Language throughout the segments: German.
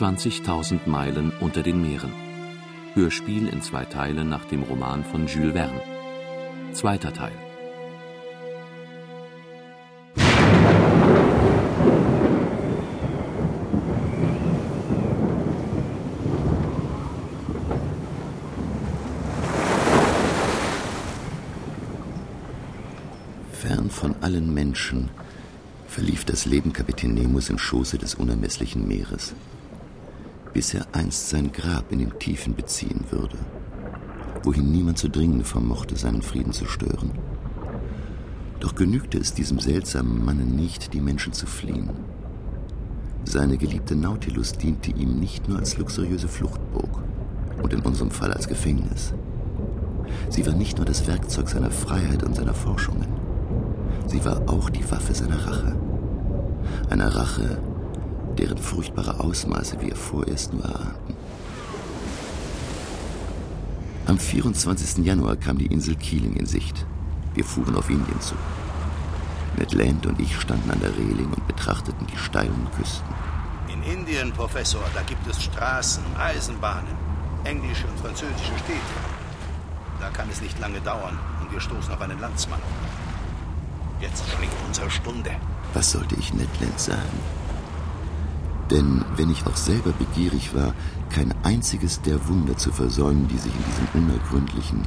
20.000 Meilen unter den Meeren. Hörspiel in zwei Teilen nach dem Roman von Jules Verne. Zweiter Teil. Fern von allen Menschen verlief das Leben Kapitän Nemos im Schoße des unermesslichen Meeres, bis er einst sein Grab in den Tiefen beziehen würde, wohin niemand zu dringen vermochte, seinen Frieden zu stören. Doch genügte es diesem seltsamen Manne nicht, die Menschen zu fliehen. Seine geliebte Nautilus diente ihm nicht nur als luxuriöse Fluchtburg und in unserem Fall als Gefängnis. Sie war nicht nur das Werkzeug seiner Freiheit und seiner Forschungen. Sie war auch die Waffe seiner Rache. Einer Rache, deren furchtbare Ausmaße wir vorerst nur erahnten. Am 24. Januar kam die Insel Keeling in Sicht. Wir fuhren auf Indien zu. Ned Land und ich standen an der Reling und betrachteten die steilen Küsten. In Indien, Professor, da gibt es Straßen, Eisenbahnen, englische und französische Städte. Da kann es nicht lange dauern und wir stoßen auf einen Landsmann. Jetzt schlägt unsere Stunde. Was sollte ich Ned Land sagen? Denn wenn ich auch selber begierig war, kein einziges der Wunder zu versäumen, die sich in diesem unergründlichen,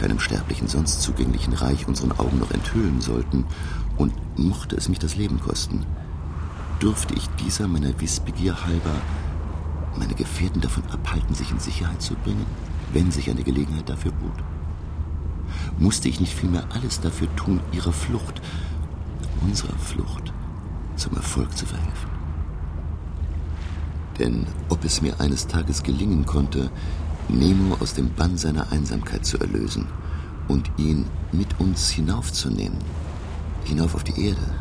keinem Sterblichen sonst zugänglichen Reich unseren Augen noch enthüllen sollten, und mochte es mich das Leben kosten, durfte ich dieser meiner Wissbegier halber meine Gefährten davon abhalten, sich in Sicherheit zu bringen, wenn sich eine Gelegenheit dafür bot? Musste ich nicht vielmehr alles dafür tun, ihrer Flucht, unserer Flucht, zum Erfolg zu verhelfen? Denn ob es mir eines Tages gelingen konnte, Nemo aus dem Bann seiner Einsamkeit zu erlösen und ihn mit uns hinaufzunehmen, hinauf auf die Erde,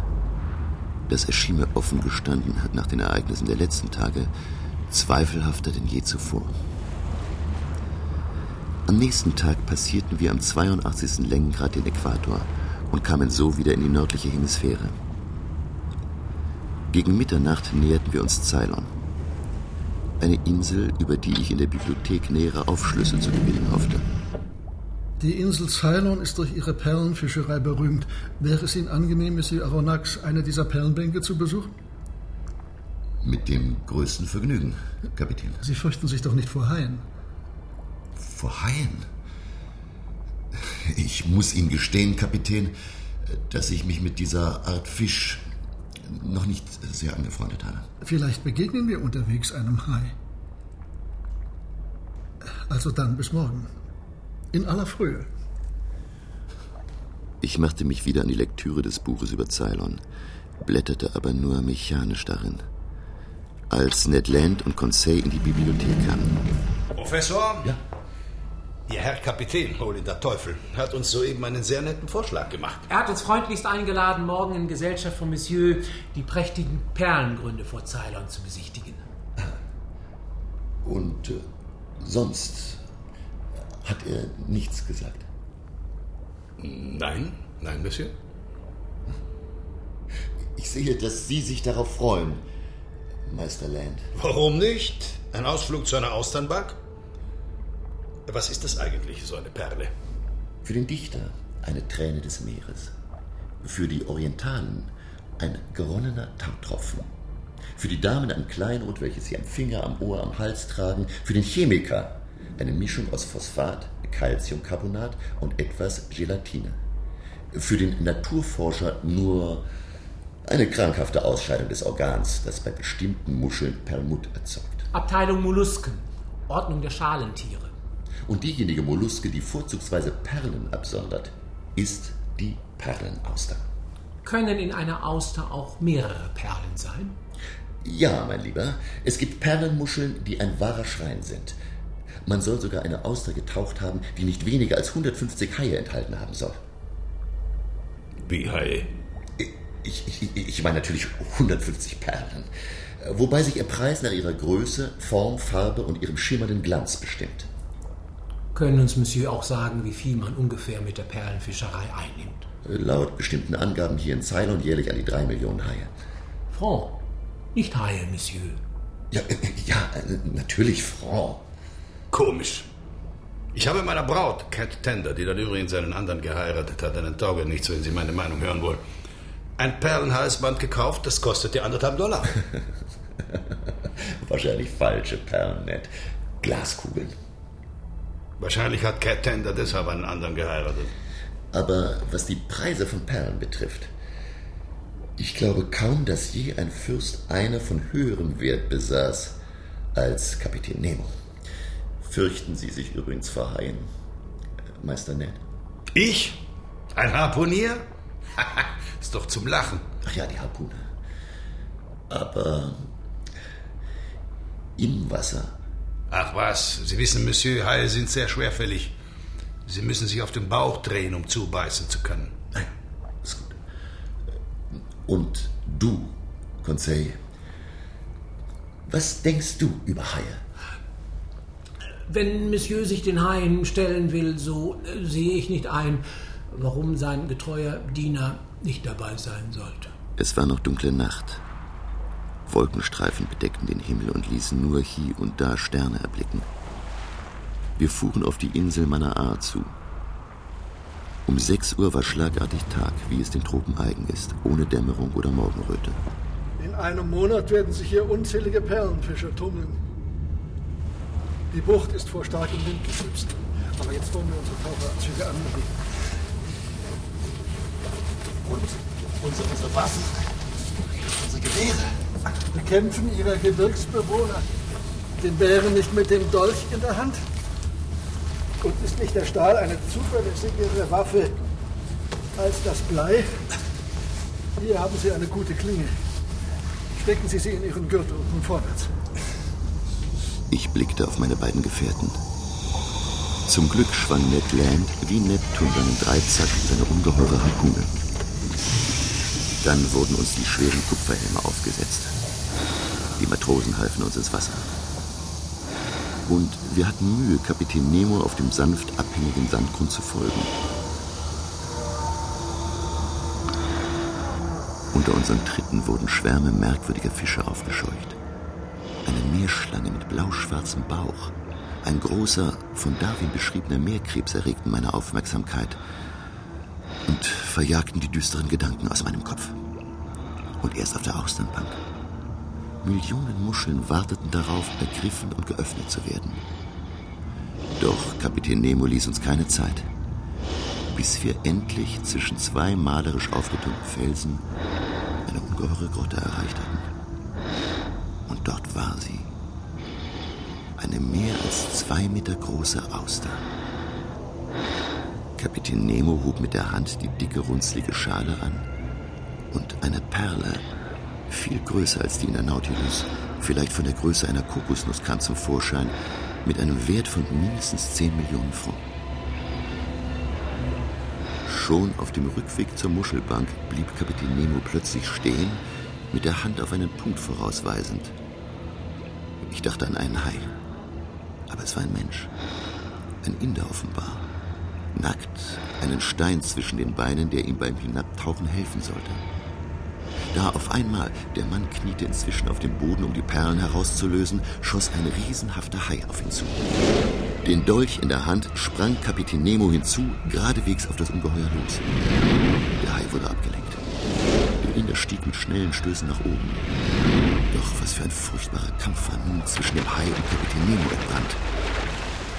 das erschien mir offen gestanden nach den Ereignissen der letzten Tage zweifelhafter denn je zuvor. Am nächsten Tag passierten wir am 82. Längengrad den Äquator und kamen so wieder in die nördliche Hemisphäre. Gegen Mitternacht näherten wir uns Ceylon. Eine Insel, über die ich in der Bibliothek nähere Aufschlüsse zu gewinnen hoffte. Die Insel Ceylon ist durch ihre Perlenfischerei berühmt. Wäre es Ihnen angenehm, Monsieur Aronnax, eine dieser Perlenbänke zu besuchen? Mit dem größten Vergnügen, Kapitän. Sie fürchten sich doch nicht vor Haien. Vor Haien? Ich muss Ihnen gestehen, Kapitän, dass ich mich mit dieser Art Fisch noch nicht sehr angefreundet habe. Vielleicht begegnen wir unterwegs einem Hai. Also dann bis morgen. In aller Frühe. Ich machte mich wieder an die Lektüre des Buches über Ceylon, blätterte aber nur mechanisch darin. Als Ned Land und Conseil in die Bibliothek kamen. Professor? Ja. Ihr Herr Kapitän, hol in der Teufel, hat uns soeben einen sehr netten Vorschlag gemacht. Er hat uns freundlichst eingeladen, morgen in Gesellschaft von Monsieur die prächtigen Perlengründe vor Ceylon zu besichtigen. Und äh, sonst hat er nichts gesagt. Nein, nein, Monsieur. Ich sehe, dass Sie sich darauf freuen, Meister Land. Warum nicht? Ein Ausflug zu einer Austernbank? Was ist das eigentlich, so eine Perle? Für den Dichter eine Träne des Meeres. Für die Orientalen ein geronnener Tautropfen. Für die Damen ein Kleinod, welches sie am Finger, am Ohr, am Hals tragen. Für den Chemiker eine Mischung aus Phosphat, Calciumcarbonat und etwas Gelatine. Für den Naturforscher nur eine krankhafte Ausscheidung des Organs, das bei bestimmten Muscheln Perlmutt erzeugt. Abteilung Mollusken, Ordnung der Schalentiere. Und diejenige Molluske, die vorzugsweise Perlen absondert, ist die Perlenauster. Können in einer Auster auch mehrere Perlen sein? Ja, mein Lieber, es gibt Perlenmuscheln, die ein wahrer Schrein sind. Man soll sogar eine Auster getaucht haben, die nicht weniger als 150 Haie enthalten haben soll. Wie Haie? Ich, ich, ich meine natürlich 150 Perlen. Wobei sich ihr Preis nach ihrer Größe, Form, Farbe und ihrem schimmernden Glanz bestimmt. Können uns Monsieur auch sagen, wie viel man ungefähr mit der Perlenfischerei einnimmt? Laut bestimmten Angaben hier in Ceylon jährlich an die drei Millionen Haie. Franc, nicht Haie, Monsieur. Ja, äh, ja natürlich Franc. Komisch. Ich habe meiner Braut, Cat Tender, die dann übrigens einen anderen geheiratet hat, einen Tauge nichts, wenn Sie meine Meinung hören wollen, ein Perlenhalsband gekauft, das kostete anderthalb Dollar. Wahrscheinlich falsche Perlen, Ned. Glaskugeln. Wahrscheinlich hat Cat Tender deshalb einen anderen geheiratet. Aber was die Preise von Perlen betrifft, ich glaube kaum, dass je ein Fürst eine von höherem Wert besaß als Kapitän Nemo. Fürchten Sie sich übrigens vor Haien, Meister Ned? Ich? Ein Harpunier? Ist doch zum Lachen. Ach ja, die Harpune. Aber im Wasser. Ach was, Sie wissen, Monsieur, Haie sind sehr schwerfällig. Sie müssen sich auf den Bauch drehen, um zubeißen zu können. Nein, ist gut. Und du, Conseil, was denkst du über Haie? Wenn Monsieur sich den Haien stellen will, so äh, sehe ich nicht ein, warum sein getreuer Diener nicht dabei sein sollte. Es war noch dunkle Nacht. Wolkenstreifen bedeckten den Himmel und ließen nur hier und da Sterne erblicken. Wir fuhren auf die Insel Manaa zu. Um sechs Uhr war schlagartig Tag, wie es den Tropen eigen ist, ohne Dämmerung oder Morgenröte. In einem Monat werden sich hier unzählige Perlenfischer tummeln. Die Bucht ist vor starkem Wind geschützt. Aber jetzt wollen wir unsere Taucheranzüge anlegen. Und unsere Waffen, unsere Gewehre. Bekämpfen ihrer Gebirgsbewohner den Bären nicht mit dem Dolch in der Hand? Und ist nicht der Stahl eine zuverlässigere Waffe als das Blei? Hier haben Sie eine gute Klinge. Stecken Sie sie in Ihren Gürtel und vorwärts. Ich blickte auf meine beiden Gefährten. Zum Glück schwang Ned Land wie Neptun seinen Dreizack seine ungeheure Harpune. Dann wurden uns die schweren Kupferhelme aufgesetzt. Die Matrosen halfen uns ins Wasser. Und wir hatten Mühe, Kapitän Nemo auf dem sanft abhängigen Sandgrund zu folgen. Unter unseren Tritten wurden Schwärme merkwürdiger Fische aufgescheucht. Eine Meerschlange mit blauschwarzem Bauch, ein großer, von Darwin beschriebener Meerkrebs erregten meine Aufmerksamkeit und verjagten die düsteren Gedanken aus meinem Kopf. Und erst auf der Austernbank. Millionen Muscheln warteten darauf, ergriffen und geöffnet zu werden. Doch Kapitän Nemo ließ uns keine Zeit, bis wir endlich zwischen zwei malerisch aufgetürmten Felsen eine ungeheure Grotte erreicht hatten. Und dort war sie. Eine mehr als zwei Meter große Auster. Kapitän Nemo hob mit der Hand die dicke, runzlige Schale an und eine Perle, viel größer als die in der Nautilus, vielleicht von der Größe einer Kokosnuss, kam zum Vorschein mit einem Wert von mindestens 10 Millionen Francs. Schon auf dem Rückweg zur Muschelbank blieb Kapitän Nemo plötzlich stehen, mit der Hand auf einen Punkt vorausweisend. Ich dachte an einen Hai, aber es war ein Mensch, ein Inder offenbar, nackt, einen Stein zwischen den Beinen, der ihm beim Hinabtauchen helfen sollte. Da auf einmal, der Mann kniete inzwischen auf dem Boden, um die Perlen herauszulösen, schoss ein riesenhafter Hai auf ihn zu. Den Dolch in der Hand sprang Kapitän Nemo hinzu, geradewegs auf das Ungeheuer los. Der Hai wurde abgelenkt. Der Inder stieg mit schnellen Stößen nach oben. Doch was für ein furchtbarer Kampf war nun zwischen dem Hai und Kapitän Nemo entbrannt.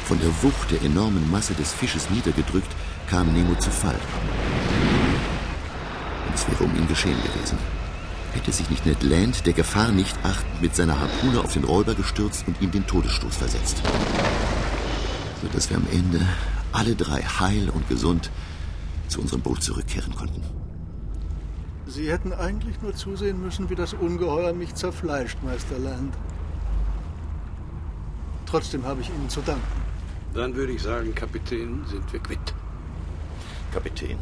Von der Wucht der enormen Masse des Fisches niedergedrückt, kam Nemo zu Fall. Und es wäre um ihn geschehen gewesen. Hätte sich nicht Ned Land, der Gefahr nicht achtend, mit seiner Harpune auf den Räuber gestürzt und ihm den Todesstoß versetzt. Sodass wir am Ende alle drei heil und gesund zu unserem Boot zurückkehren konnten. Sie hätten eigentlich nur zusehen müssen, wie das Ungeheuer mich zerfleischt, Meister Land. Trotzdem habe ich Ihnen zu danken. Dann würde ich sagen, Kapitän, sind wir quitt. Kapitän,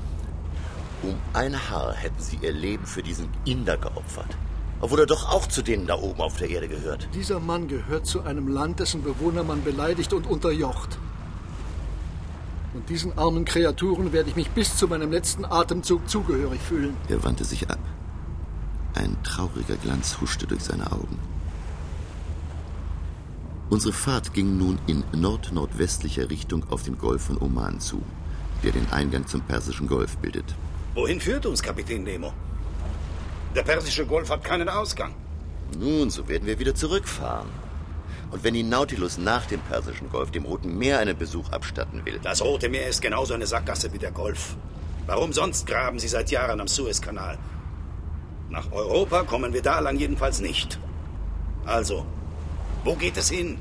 um ein Haar hätten Sie Ihr Leben für diesen Inder geopfert. Obwohl er doch auch zu denen da oben auf der Erde gehört. Dieser Mann gehört zu einem Land, dessen Bewohner man beleidigt und unterjocht. Und diesen armen Kreaturen werde ich mich bis zu meinem letzten Atemzug zugehörig fühlen. Er wandte sich ab. Ein trauriger Glanz huschte durch seine Augen. Unsere Fahrt ging nun in nord-nordwestlicher Richtung auf den Golf von Oman zu, der den Eingang zum Persischen Golf bildet. Wohin führt uns Kapitän Nemo? Der Persische Golf hat keinen Ausgang. Nun, so werden wir wieder zurückfahren. Und wenn die Nautilus nach dem Persischen Golf dem Roten Meer einen Besuch abstatten will. Das Rote Meer ist genauso eine Sackgasse wie der Golf. Warum sonst graben Sie seit Jahren am Suezkanal? Nach Europa kommen wir da lang jedenfalls nicht. Also, wo geht es hin?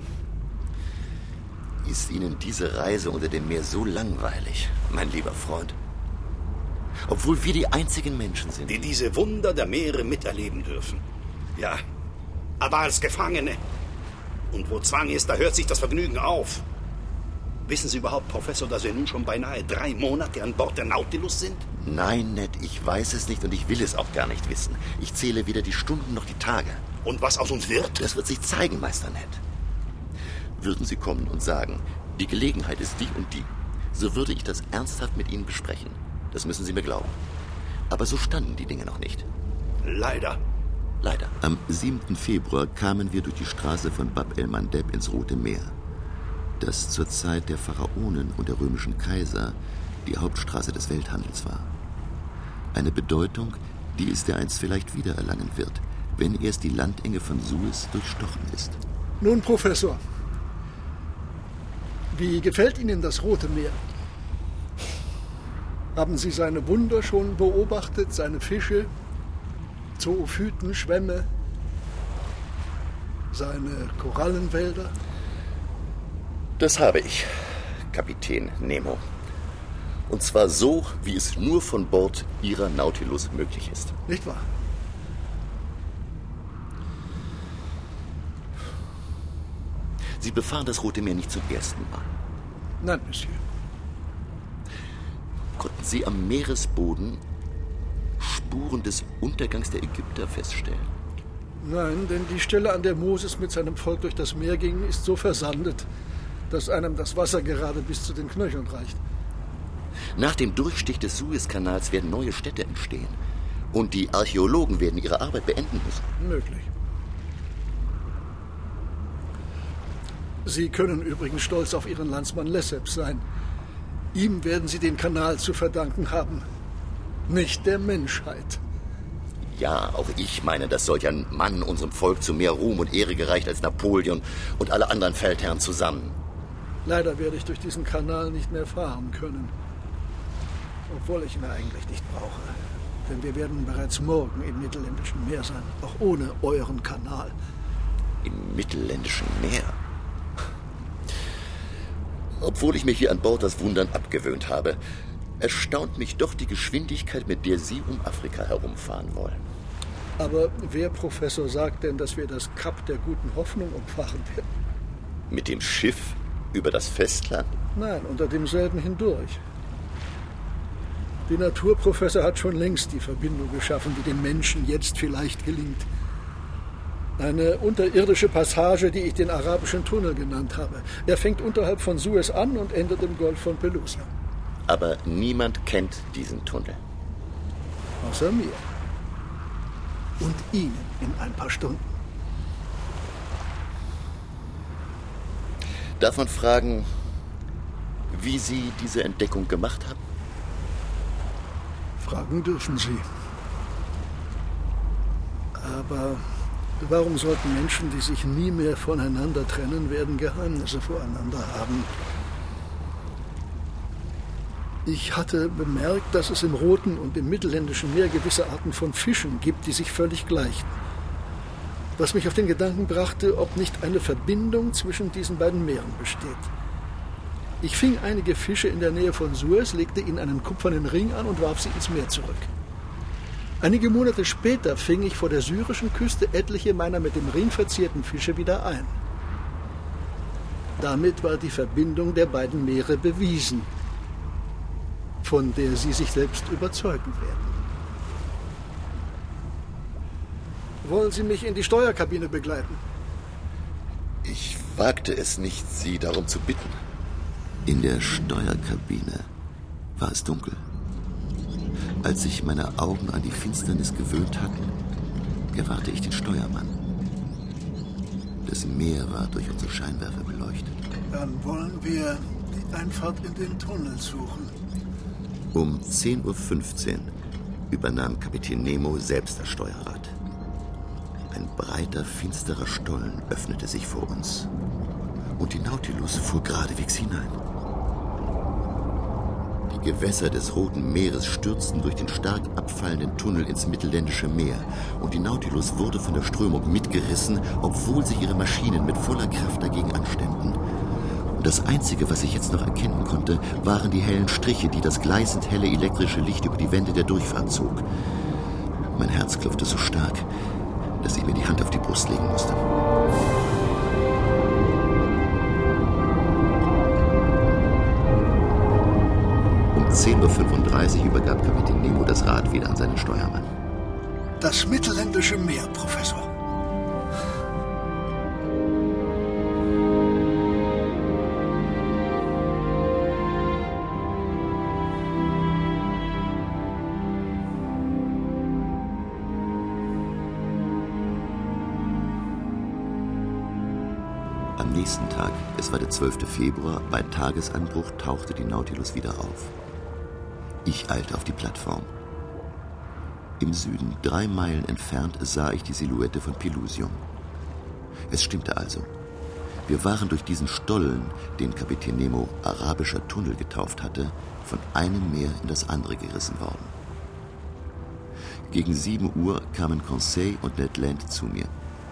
Ist Ihnen diese Reise unter dem Meer so langweilig, mein lieber Freund? Obwohl wir die einzigen Menschen sind, die diese Wunder der Meere miterleben dürfen. Ja, aber als Gefangene. Und wo Zwang ist, da hört sich das Vergnügen auf. Wissen Sie überhaupt, Professor, dass wir nun schon beinahe drei Monate an Bord der Nautilus sind? Nein, Ned, ich weiß es nicht und ich will es auch gar nicht wissen. Ich zähle weder die Stunden noch die Tage. Und was aus uns wird? Das wird sich zeigen, Meister Ned. Würden Sie kommen und sagen, die Gelegenheit ist die und die, so würde ich das ernsthaft mit Ihnen besprechen. Das müssen Sie mir glauben. Aber so standen die Dinge noch nicht. Leider. Leider. Am 7. Februar kamen wir durch die Straße von Bab el-Mandeb ins Rote Meer, das zur Zeit der Pharaonen und der römischen Kaiser die Hauptstraße des Welthandels war. Eine Bedeutung, die es dereinst vielleicht wiedererlangen wird, wenn erst die Landenge von Suez durchstochen ist. Nun, Professor, wie gefällt Ihnen das Rote Meer? Haben Sie seine Wunder schon beobachtet, seine Fische, Zoophyten, Schwämme, seine Korallenwälder? Das habe ich, Kapitän Nemo. Und zwar so, wie es nur von Bord Ihrer Nautilus möglich ist. Nicht wahr? Sie befahren das Rote Meer nicht zum ersten Mal. Nein, Monsieur. Sie am Meeresboden Spuren des Untergangs der Ägypter feststellen? Nein, denn die Stelle, an der Moses mit seinem Volk durch das Meer ging, ist so versandet, dass einem das Wasser gerade bis zu den Knöcheln reicht. Nach dem Durchstich des Suezkanals werden neue Städte entstehen. Und die Archäologen werden ihre Arbeit beenden müssen. Möglich. Sie können übrigens stolz auf Ihren Landsmann Lesseps sein. Ihm werden Sie den Kanal zu verdanken haben, nicht der Menschheit. Ja, auch ich meine, dass solch ein Mann unserem Volk zu mehr Ruhm und Ehre gereicht als Napoleon und alle anderen Feldherren zusammen. Leider werde ich durch diesen Kanal nicht mehr fahren können. Obwohl ich ihn eigentlich nicht brauche. Denn wir werden bereits morgen im Mittelländischen Meer sein, auch ohne euren Kanal. Im Mittelländischen Meer? Obwohl ich mich hier an Bord das Wundern abgewöhnt habe, erstaunt mich doch die Geschwindigkeit, mit der Sie um Afrika herumfahren wollen. Aber wer, Professor, sagt denn, dass wir das Kap der guten Hoffnung umfahren werden? Mit dem Schiff über das Festland? Nein, unter demselben hindurch. Die Naturprofessor hat schon längst die Verbindung geschaffen, die dem Menschen jetzt vielleicht gelingt. Eine unterirdische Passage, die ich den arabischen Tunnel genannt habe. Er fängt unterhalb von Suez an und endet im Golf von Pelusa. Aber niemand kennt diesen Tunnel. Außer mir. Und Ihnen in ein paar Stunden. Darf man fragen, wie Sie diese Entdeckung gemacht haben? Fragen dürfen Sie. Aber warum sollten Menschen, die sich nie mehr voneinander trennen werden, Geheimnisse voreinander haben? Ich hatte bemerkt, dass es im Roten und im Mittelländischen Meer gewisse Arten von Fischen gibt, die sich völlig gleichen. Was mich auf den Gedanken brachte, ob nicht eine Verbindung zwischen diesen beiden Meeren besteht. Ich fing einige Fische in der Nähe von Suez, legte ihnen einen kupfernen Ring an und warf sie ins Meer zurück. Einige Monate später fing ich vor der syrischen Küste etliche meiner mit dem Ring verzierten Fische wieder ein. Damit war die Verbindung der beiden Meere bewiesen, von der Sie sich selbst überzeugen werden. Wollen Sie mich in die Steuerkabine begleiten? Ich wagte es nicht, Sie darum zu bitten. In der Steuerkabine war es dunkel. Als sich meine Augen an die Finsternis gewöhnt hatten, gewahrte ich den Steuermann. das Meer war durch unsere Scheinwerfer beleuchtet. Dann wollen wir die Einfahrt in den Tunnel suchen. Um 10.15 Uhr übernahm Kapitän Nemo selbst das Steuerrad. Ein breiter, finsterer Stollen öffnete sich vor uns. Und die Nautilus fuhr geradewegs hinein. Gewässer des Roten Meeres stürzten durch den stark abfallenden Tunnel ins Mittelländische Meer und die Nautilus wurde von der Strömung mitgerissen, obwohl sich ihre Maschinen mit voller Kraft dagegen anstemmten. Und das Einzige, was ich jetzt noch erkennen konnte, waren die hellen Striche, die das gleißend helle elektrische Licht über die Wände der Durchfahrt zog. Mein Herz klopfte so stark, dass ich mir die Hand auf die Brust legen musste. 10.35 Uhr übergab Kapitän Nemo das Rad wieder an seinen Steuermann. Das mittelländische Meer, Professor. Am nächsten Tag, es war der 12. Februar, bei Tagesanbruch tauchte die Nautilus wieder auf. Ich eilte auf die Plattform. Im Süden, drei Meilen entfernt, sah ich die Silhouette von Pelusium. Es stimmte also. Wir waren durch diesen Stollen, den Kapitän Nemo arabischer Tunnel getauft hatte, von einem Meer in das andere gerissen worden. Gegen sieben Uhr kamen Conseil und Ned Land zu mir.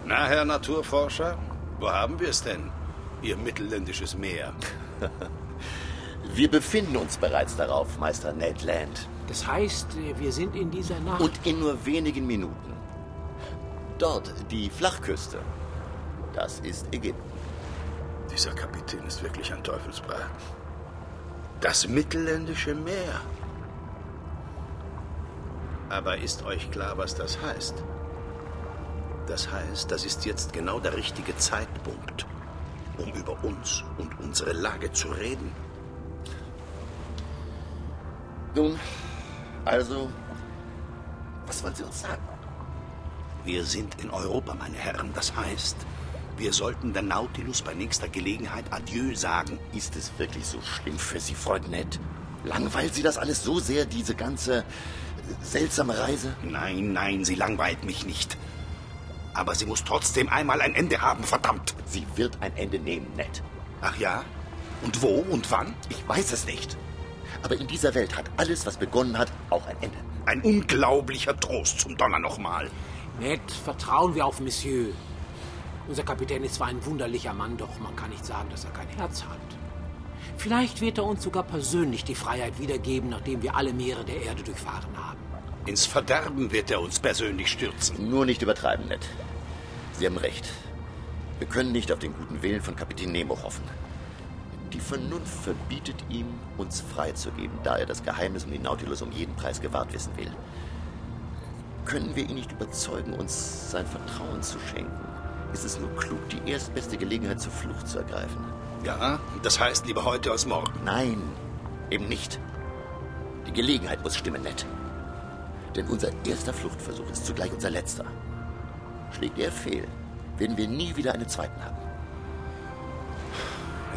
Na, Herr Naturforscher, wo haben wir es denn? Ihr mittelländisches Meer. Wir befinden uns bereits darauf, Meister Ned Land. Das heißt, wir sind in dieser Nacht. Und in nur wenigen Minuten. Dort, die Flachküste. Das ist Ägypten. Dieser Kapitän ist wirklich ein Teufelsbraten. Das mittelländische Meer. Aber ist euch klar, was das heißt? Das heißt, das ist jetzt genau der richtige Zeitpunkt, um über uns und unsere Lage zu reden. Nun, also, was wollen Sie uns sagen? Wir sind in Europa, meine Herren. Das heißt, wir sollten der Nautilus bei nächster Gelegenheit Adieu sagen. Ist es wirklich so schlimm für Sie, Freund Ned? Langweilt Sie das alles so sehr, diese ganze äh, seltsame Reise? Nein, nein, sie langweilt mich nicht. Aber sie muss trotzdem einmal ein Ende haben, verdammt. Sie wird ein Ende nehmen, Ned. Ach ja? Und wo und wann? Ich weiß es nicht. Aber in dieser Welt hat alles, was begonnen hat, auch ein Ende. Ein unglaublicher Trost zum Donner nochmal. Ned, vertrauen wir auf Monsieur. Unser Kapitän ist zwar ein wunderlicher Mann, doch man kann nicht sagen, dass er kein Herz hat. Vielleicht wird er uns sogar persönlich die Freiheit wiedergeben, nachdem wir alle Meere der Erde durchfahren haben. Ins Verderben wird er uns persönlich stürzen. Nur nicht übertreiben, Ned. Sie haben recht. Wir können nicht auf den guten Willen von Kapitän Nemo hoffen. Die Vernunft verbietet ihm, uns freizugeben, da er das Geheimnis um den Nautilus um jeden Preis gewahrt wissen will. Können wir ihn nicht überzeugen, uns sein Vertrauen zu schenken, ist es nur klug, die erstbeste Gelegenheit zur Flucht zu ergreifen. Ja, das heißt lieber heute als morgen. Nein, eben nicht. Die Gelegenheit muss stimmen, Ned. Denn unser erster Fluchtversuch ist zugleich unser letzter. Schlägt er fehl, werden wir nie wieder einen zweiten haben.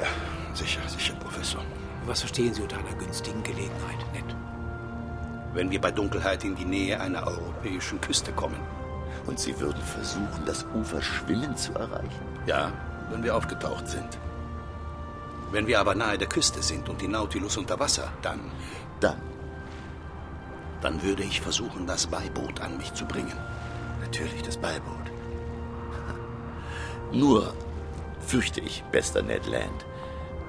Ja, sicher, sicher, Professor. Was verstehen Sie unter einer günstigen Gelegenheit, Ned? Wenn wir bei Dunkelheit in die Nähe einer europäischen Küste kommen. Und Sie würden versuchen, das Ufer schwimmend zu erreichen? Ja, wenn wir aufgetaucht sind. Wenn wir aber nahe der Küste sind und die Nautilus unter Wasser, dann, Dann. dann würde ich versuchen, das Beiboot an mich zu bringen. Natürlich das Beiboot. Nur fürchte ich, bester Ned Land,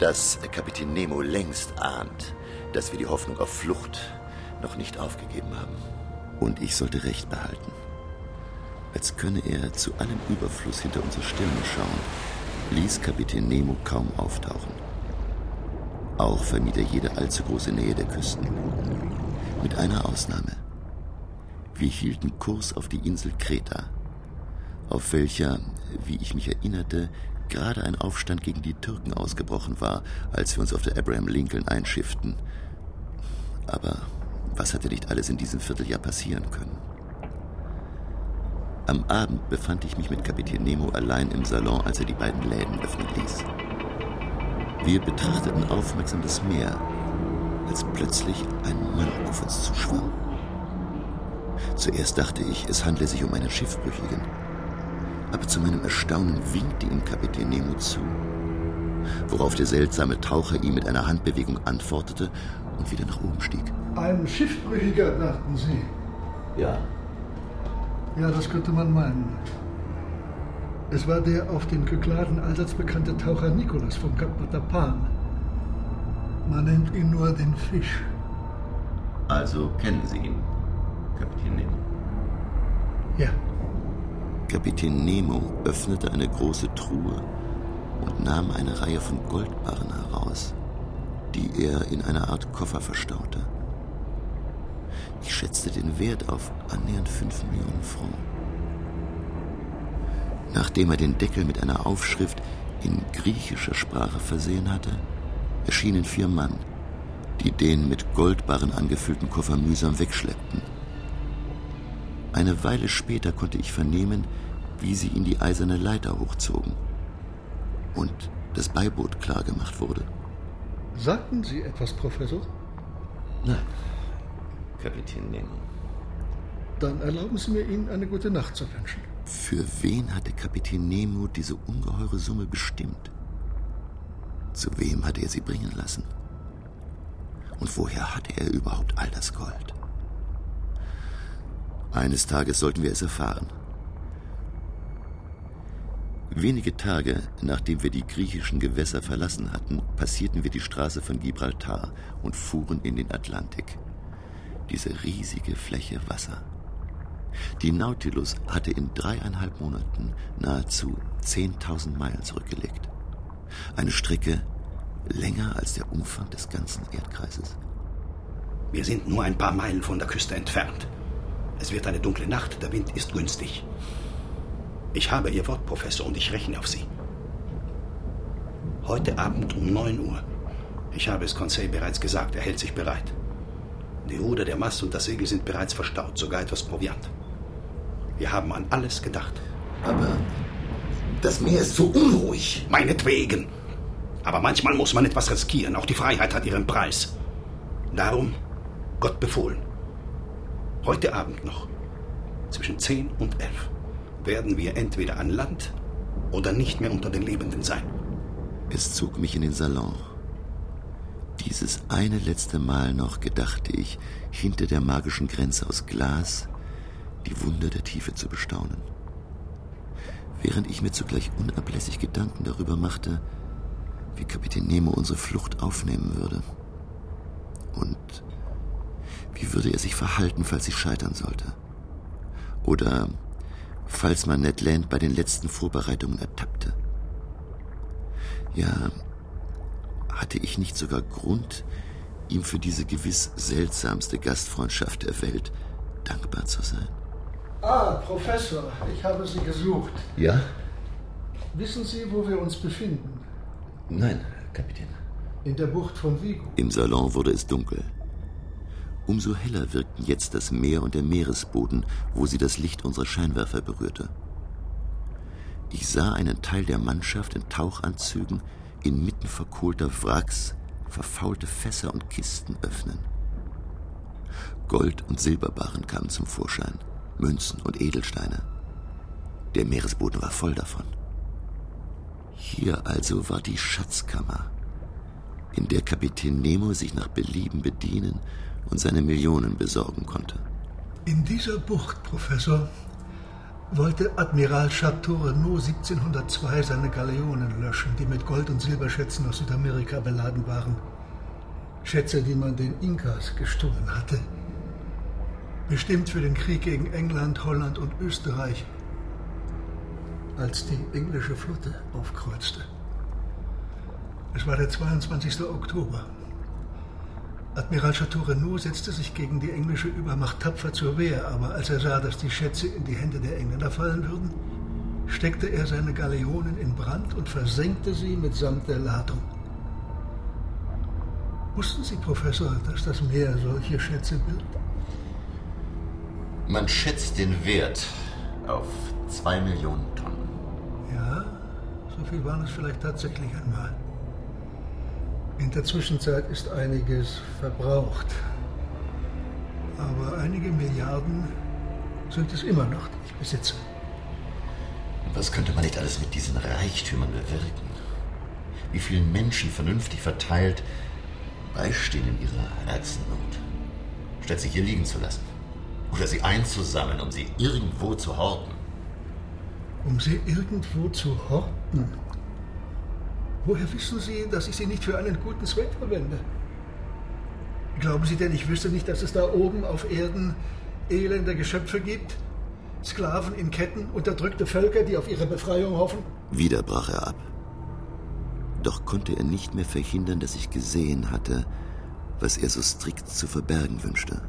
dass Kapitän Nemo längst ahnt, dass wir die Hoffnung auf Flucht noch nicht aufgegeben haben. Und ich sollte Recht behalten. Als könne er zu allem Überfluss hinter unsere Stirne schauen, ließ Kapitän Nemo kaum auftauchen. Auch vermied er jede allzu große Nähe der Küsten. Mit einer Ausnahme. Wir hielten Kurs auf die Insel Kreta, auf welcher, wie ich mich erinnerte, gerade ein Aufstand gegen die Türken ausgebrochen war, als wir uns auf der Abraham Lincoln einschifften. Aber was hatte nicht alles in diesem Vierteljahr passieren können? Am Abend befand ich mich mit Kapitän Nemo allein im Salon, als er die beiden Läden öffnen ließ. Wir betrachteten aufmerksam das Meer, als plötzlich ein Mann auf uns zuschwamm. Zuerst dachte ich, es handle sich um einen Schiffbrüchigen. Aber zu meinem Erstaunen winkte ihm Kapitän Nemo zu, worauf der seltsame Taucher ihm mit einer Handbewegung antwortete und wieder nach oben stieg. Ein Schiffbrüchiger, dachten Sie? Ja. Ja, das könnte man meinen. Es war der auf den Kykladen allseits bekannte Taucher Nikolas vom Kap Matapan. Man nennt ihn nur den Fisch. Also kennen Sie ihn, Kapitän Nemo? Ja. Kapitän Nemo öffnete eine große Truhe und nahm eine Reihe von Goldbarren heraus, die er in einer Art Koffer verstaute. Ich schätzte den Wert auf annähernd fünf Millionen Francs. Nachdem er den Deckel mit einer Aufschrift in griechischer Sprache versehen hatte, erschienen vier Mann, die den mit Goldbarren angefüllten Koffer mühsam wegschleppten. Eine Weile später konnte ich vernehmen, wie sie ihn die eiserne Leiter hochzogen und das Beiboot klargemacht wurde. Sagten Sie etwas, Professor? Nein, Kapitän Nemo. Dann erlauben Sie mir, Ihnen eine gute Nacht zu wünschen. Für wen hatte Kapitän Nemo diese ungeheure Summe bestimmt? Zu wem hatte er sie bringen lassen? Und woher hatte er überhaupt all das Gold? Eines Tages sollten wir es erfahren. Wenige Tage nachdem wir die griechischen Gewässer verlassen hatten, passierten wir die Straße von Gibraltar und fuhren in den Atlantik. Diese riesige Fläche Wasser. Die Nautilus hatte in dreieinhalb Monaten nahezu 10.000 Meilen zurückgelegt. Eine Strecke länger als der Umfang des ganzen Erdkreises. Wir sind nur ein paar Meilen von der Küste entfernt. Es wird eine dunkle Nacht, der Wind ist günstig. Ich habe Ihr Wort, Professor, und ich rechne auf Sie. Heute Abend um 9 Uhr. Ich habe es Conseil bereits gesagt, er hält sich bereit. Die Ruder, der Mast und das Segel sind bereits verstaut, sogar etwas Proviant. Wir haben an alles gedacht. Aber das Meer ist so unruhig. Meinetwegen. Aber manchmal muss man etwas riskieren. Auch die Freiheit hat ihren Preis. Darum, Gott befohlen. Heute Abend noch, zwischen 10 und 11, werden wir entweder an Land oder nicht mehr unter den Lebenden sein. Es zog mich in den Salon. Dieses eine letzte Mal noch gedachte ich, hinter der magischen Grenze aus Glas die Wunder der Tiefe zu bestaunen. Während ich mir zugleich unablässig Gedanken darüber machte, wie Kapitän Nemo unsere Flucht aufnehmen würde. Und wie würde er sich verhalten, falls sie scheitern sollte? Oder falls man Ned Land bei den letzten Vorbereitungen ertappte? Ja, hatte ich nicht sogar Grund, ihm für diese gewiss seltsamste Gastfreundschaft der Welt dankbar zu sein? Ah, Professor, ich habe Sie gesucht. Ja? Wissen Sie, wo wir uns befinden? Nein, Kapitän. In der Bucht von Vigo. Im Salon wurde es dunkel. Umso heller wirkten jetzt das Meer und der Meeresboden, wo sie das Licht unserer Scheinwerfer berührte. Ich sah einen Teil der Mannschaft in Tauchanzügen inmitten verkohlter Wracks verfaulte Fässer und Kisten öffnen. Gold- und Silberbarren kamen zum Vorschein, Münzen und Edelsteine. Der Meeresboden war voll davon. Hier also war die Schatzkammer, in der Kapitän Nemo sich nach Belieben bedienen und seine Millionen besorgen konnte. In dieser Bucht, Professor, wollte Admiral Chateau Renaud 1702 seine Galeonen löschen, die mit Gold- und Silberschätzen aus Südamerika beladen waren. Schätze, die man den Inkas gestohlen hatte. Bestimmt für den Krieg gegen England, Holland und Österreich. Als die englische Flotte aufkreuzte. Es war der 22. Oktober. Admiral Chateau Renaud setzte sich gegen die englische Übermacht tapfer zur Wehr, aber als er sah, dass die Schätze in die Hände der Engländer fallen würden, steckte er seine Galeonen in Brand und versenkte sie mitsamt der Ladung. Wussten Sie, Professor, dass das Meer solche Schätze birgt? Man schätzt den Wert Auf zwei Millionen Tonnen. Ja, so viel waren es vielleicht tatsächlich einmal. In der Zwischenzeit ist einiges verbraucht. Aber einige Milliarden sind es immer noch, die ich besitze. Was könnte man nicht alles mit diesen Reichtümern bewirken? Wie vielen Menschen vernünftig verteilt beistehen in ihrer Herzennot, statt sie hier liegen zu lassen? Oder sie einzusammeln, um sie irgendwo zu horten? Um sie irgendwo zu horten? Woher wissen Sie, dass ich sie nicht für einen guten Zweck verwende? Glauben Sie denn, ich wüsste nicht, dass es da oben auf Erden elende Geschöpfe gibt? Sklaven in Ketten, unterdrückte Völker, die auf ihre Befreiung hoffen? Wieder brach er ab. Doch konnte er nicht mehr verhindern, dass ich gesehen hatte, was er so strikt zu verbergen wünschte.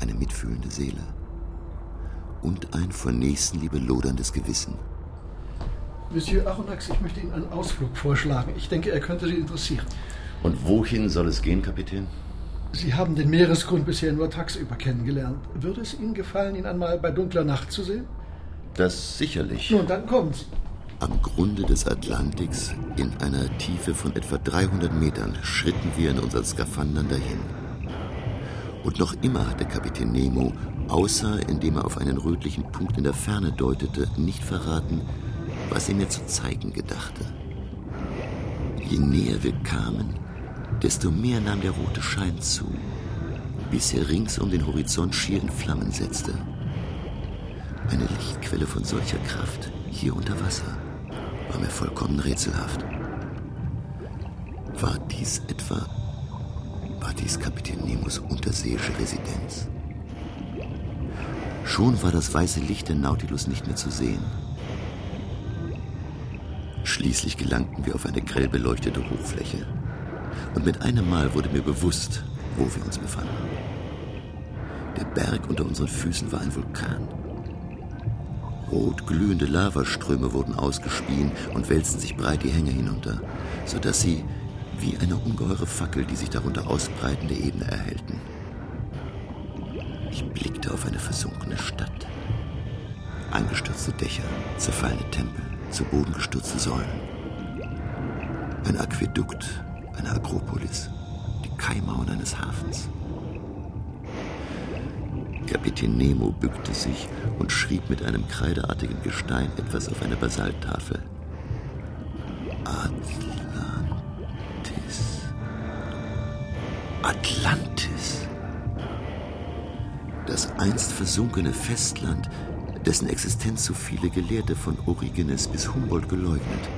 Eine mitfühlende Seele. Und ein vor Nächstenliebe loderndes Gewissen. Monsieur Aronnax, ich möchte Ihnen einen Ausflug vorschlagen. Ich denke, er könnte Sie interessieren. Und wohin soll es gehen, Kapitän? Sie haben den Meeresgrund bisher nur tagsüber kennengelernt. Würde es Ihnen gefallen, ihn einmal bei dunkler Nacht zu sehen? Das sicherlich. Nun, dann kommen Sie. Am Grunde des Atlantiks, in einer Tiefe von etwa 300 Metern, schritten wir in unseren Skaphandern dahin. Und noch immer hatte Kapitän Nemo, außer indem er auf einen rötlichen Punkt in der Ferne deutete, nicht verraten, was er mir zu zeigen gedachte. Je näher wir kamen, desto mehr nahm der rote Schein zu, bis er rings um den Horizont schier in Flammen setzte. Eine Lichtquelle von solcher Kraft, hier unter Wasser, war mir vollkommen rätselhaft. War dies etwa, war dies Kapitän Nemos unterseeische Residenz? Schon war das weiße Licht der Nautilus nicht mehr zu sehen. Schließlich gelangten wir auf eine grell beleuchtete Hochfläche. Und mit einem Mal wurde mir bewusst, wo wir uns befanden. Der Berg unter unseren Füßen war ein Vulkan. Rot glühende Lavaströme wurden ausgespien und wälzten sich breit die Hänge hinunter, sodass sie wie eine ungeheure Fackel, die sich darunter ausbreitende Ebene erhellten. Ich blickte auf eine versunkene Stadt. Eingestürzte Dächer, zerfallene Tempel, zu Boden gestürzte Säulen. Ein Aquädukt, eine Akropolis, die Kaimauern eines Hafens. Kapitän Nemo bückte sich und schrieb mit einem kreideartigen Gestein etwas auf eine Basalttafel. Atlantis. Atlantis. Das einst versunkene Festland, dessen Existenz so viele Gelehrte von Origenes bis Humboldt geleugnet.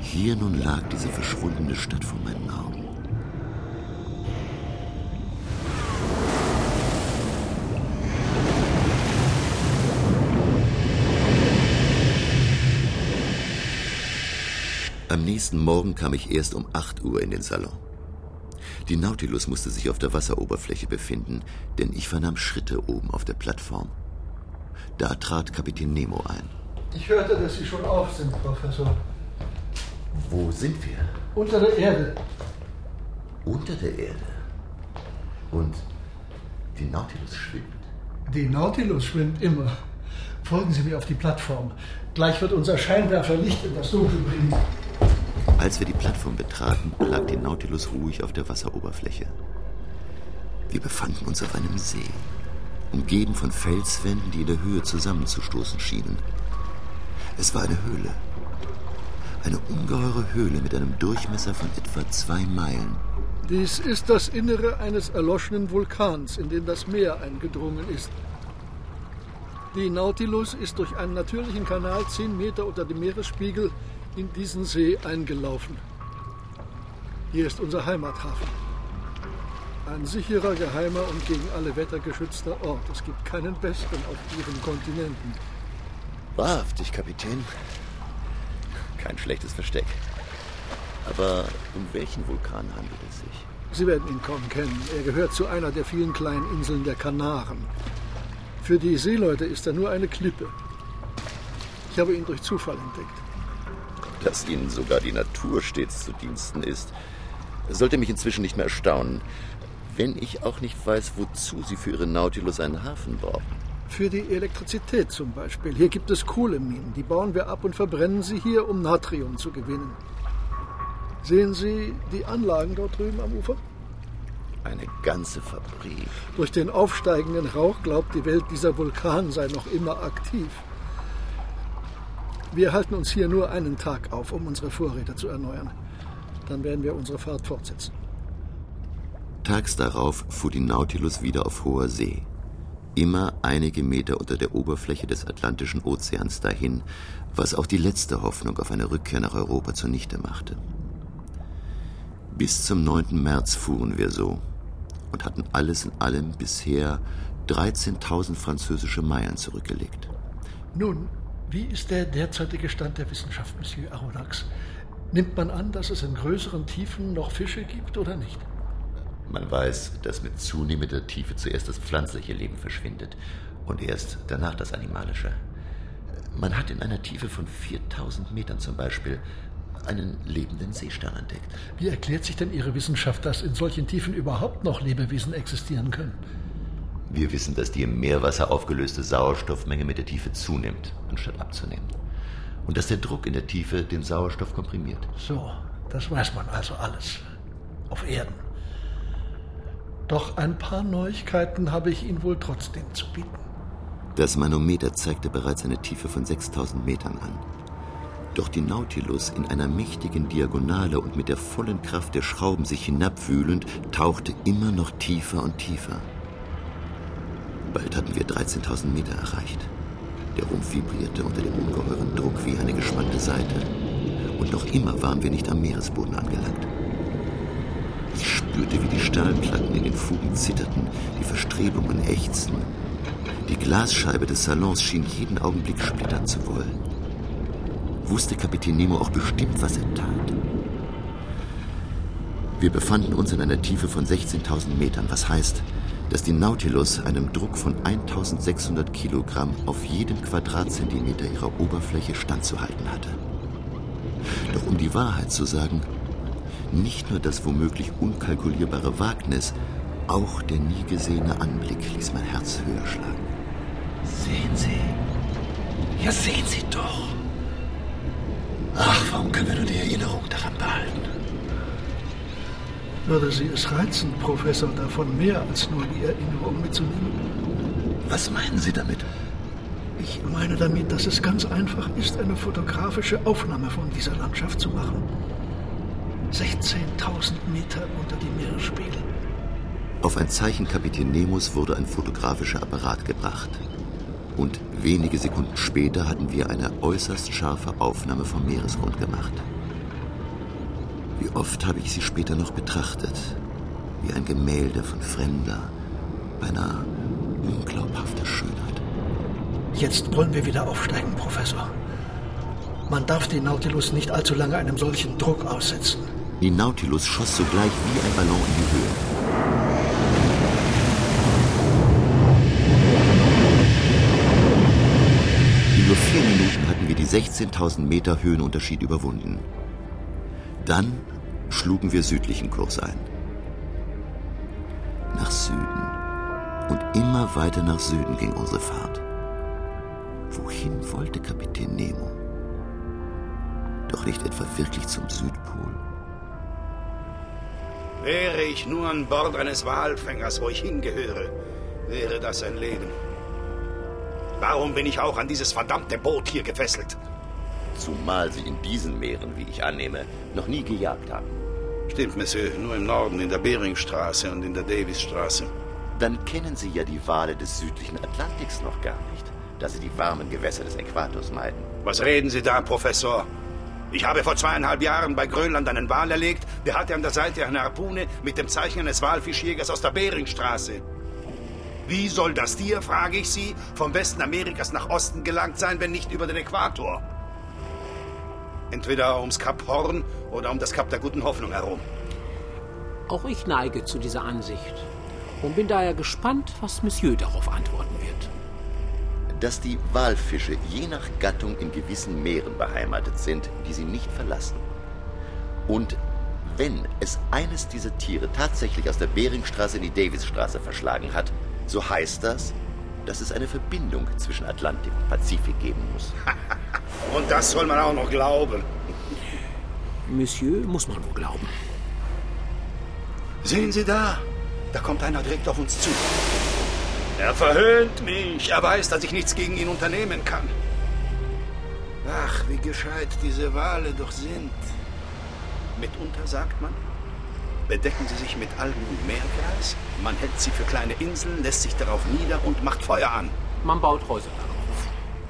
Hier nun lag diese verschwundene Stadt vor meinen Augen. Am nächsten Morgen kam ich erst um 8 Uhr in den Salon. Die Nautilus musste sich auf der Wasseroberfläche befinden, denn ich vernahm Schritte oben auf der Plattform. Da trat Kapitän Nemo ein. Ich hörte, dass Sie schon auf sind, Professor. Wo sind wir? Unter der Erde. Unter der Erde. Und die Nautilus schwimmt. Die Nautilus schwimmt immer. Folgen Sie mir auf die Plattform. Gleich wird unser Scheinwerfer Licht in das Dunkel bringen. Als wir die Plattform betraten, lag die Nautilus ruhig auf der Wasseroberfläche. Wir befanden uns auf einem See, umgeben von Felswänden, die in der Höhe zusammenzustoßen schienen. Es war eine Höhle. Eine ungeheure Höhle mit einem Durchmesser von etwa zwei Meilen. Dies ist das Innere eines erloschenen Vulkans, in den das Meer eingedrungen ist. Die Nautilus ist durch einen natürlichen Kanal zehn Meter unter dem Meeresspiegel in diesen See eingelaufen. Hier ist unser Heimathafen. Ein sicherer, geheimer und gegen alle Wetter geschützter Ort. Es gibt keinen besseren auf ihren Kontinenten. Wahrhaftig, Kapitän. Kein schlechtes Versteck. Aber um welchen Vulkan handelt es sich? Sie werden ihn kaum kennen. Er gehört zu einer der vielen kleinen Inseln der Kanaren. Für die Seeleute ist er nur eine Klippe. Ich habe ihn durch Zufall entdeckt. Dass Ihnen sogar die Natur stets zu Diensten ist, sollte mich inzwischen nicht mehr erstaunen, wenn ich auch nicht weiß, wozu Sie für Ihre Nautilus einen Hafen brauchen. Für die Elektrizität zum Beispiel. Hier gibt es Kohleminen. Die bauen wir ab und verbrennen sie hier, um Natrium zu gewinnen. Sehen Sie die Anlagen dort drüben am Ufer? Eine ganze Fabrik. Durch den aufsteigenden Rauch glaubt die Welt, dieser Vulkan sei noch immer aktiv. Wir halten uns hier nur einen Tag auf, um unsere Vorräte zu erneuern. Dann werden wir unsere Fahrt fortsetzen. Tags darauf fuhr die Nautilus wieder auf hoher See. Immer einige Meter unter der Oberfläche des Atlantischen Ozeans dahin, was auch die letzte Hoffnung auf eine Rückkehr nach Europa zunichte machte. Bis zum 9. März fuhren wir so und hatten alles in allem bisher 13.000 französische Meilen zurückgelegt. Nun, wie ist der derzeitige Stand der Wissenschaft, Monsieur Aronnax? Nimmt man an, dass es in größeren Tiefen noch Fische gibt oder nicht? Man weiß, dass mit zunehmender Tiefe zuerst das pflanzliche Leben verschwindet und erst danach das animalische. Man hat in einer Tiefe von 4000 Metern zum Beispiel einen lebenden Seestern entdeckt. Wie erklärt sich denn Ihre Wissenschaft, dass in solchen Tiefen überhaupt noch Lebewesen existieren können? Wir wissen, dass die im Meerwasser aufgelöste Sauerstoffmenge mit der Tiefe zunimmt, anstatt abzunehmen. Und dass der Druck in der Tiefe den Sauerstoff komprimiert. So, das weiß man also alles. Auf Erden. Doch ein paar Neuigkeiten habe ich Ihnen wohl trotzdem zu bieten. Das Manometer zeigte bereits eine Tiefe von 6000 Metern an. Doch die Nautilus in einer mächtigen Diagonale und mit der vollen Kraft der Schrauben sich hinabwühlend, tauchte immer noch tiefer und tiefer. Bald hatten wir 13.000 Meter erreicht. Der Rumpf vibrierte unter dem ungeheuren Druck wie eine gespannte Seite. Und noch immer waren wir nicht am Meeresboden angelangt. Ich spürte, wie die Stahlplatten in den Fugen zitterten, die Verstrebungen ächzten. Die Glasscheibe des Salons schien jeden Augenblick splittern zu wollen. Wusste Kapitän Nemo auch bestimmt, was er tat? Wir befanden uns in einer Tiefe von 16.000 Metern, was heißt, dass die Nautilus einem Druck von 1600 Kilogramm auf jedem Quadratzentimeter ihrer Oberfläche standzuhalten hatte. Doch um die Wahrheit zu sagen, nicht nur das womöglich unkalkulierbare Wagnis, auch der nie gesehene Anblick ließ mein Herz höher schlagen. Sehen Sie. Ja, sehen Sie doch. Ach, warum können wir nur die Erinnerung daran behalten? Würde Sie es reizen, Professor, davon mehr als nur die Erinnerung mitzunehmen? Was meinen Sie damit? Ich meine damit, dass es ganz einfach ist, eine fotografische Aufnahme von dieser Landschaft zu machen. 16.000 Meter unter dem Meeresspiegel. Auf ein Zeichen Kapitän Nemos wurde ein fotografischer Apparat gebracht. Und wenige Sekunden später hatten wir eine äußerst scharfe Aufnahme vom Meeresgrund gemacht. Wie oft habe ich sie später noch betrachtet, wie ein Gemälde von fremder, beinahe unglaubhafter Schönheit. Jetzt wollen wir wieder aufsteigen, Professor. Man darf den Nautilus nicht allzu lange einem solchen Druck aussetzen. Die Nautilus schoss sogleich wie ein Ballon in die Höhe. In nur vier Minuten hatten wir die 16.000 Meter Höhenunterschied überwunden. Dann schlugen wir südlichen Kurs ein. Nach Süden. Und immer weiter nach Süden ging unsere Fahrt. Wohin wollte Kapitän Nemo? Doch nicht etwa wirklich zum Südpol? Wäre ich nur an Bord eines Walfängers, wo ich hingehöre, wäre das ein Leben. Warum bin ich auch an dieses verdammte Boot hier gefesselt? Zumal Sie in diesen Meeren, wie ich annehme, noch nie gejagt haben. Stimmt, Monsieur, nur im Norden, in der Beringstraße und in der Davisstraße. Dann kennen Sie ja die Wale des südlichen Atlantiks noch gar nicht, da Sie die warmen Gewässer des Äquators meiden. Was reden Sie da, Professor? Ich habe vor zweieinhalb Jahren bei Grönland einen Wal erlegt. Der hatte an der Seite eine Harpune mit dem Zeichen eines Walfischjägers aus der Beringstraße. Wie soll das Tier, frage ich Sie, vom Westen Amerikas nach Osten gelangt sein, wenn nicht über den Äquator? Entweder ums Kap Horn oder um das Kap der guten Hoffnung herum. Auch ich neige zu dieser Ansicht und bin daher gespannt, was Monsieur darauf antworten wird. Dass die Walfische je nach Gattung in gewissen Meeren beheimatet sind, die sie nicht verlassen. Und wenn es eines dieser Tiere tatsächlich aus der Beringstraße in die Davisstraße verschlagen hat, so heißt das, dass es eine Verbindung zwischen Atlantik und Pazifik geben muss. und das soll man auch noch glauben. Monsieur, muss man wohl glauben. Sehen Sie da, da kommt einer direkt auf uns zu. Er verhöhnt mich. Er weiß, dass ich nichts gegen ihn unternehmen kann. Ach, wie gescheit diese Wale doch sind. Mitunter sagt man, bedecken sie sich mit Algen und Meergras, man hält sie für kleine Inseln, lässt sich darauf nieder und macht Feuer an. Man baut Häuser darauf.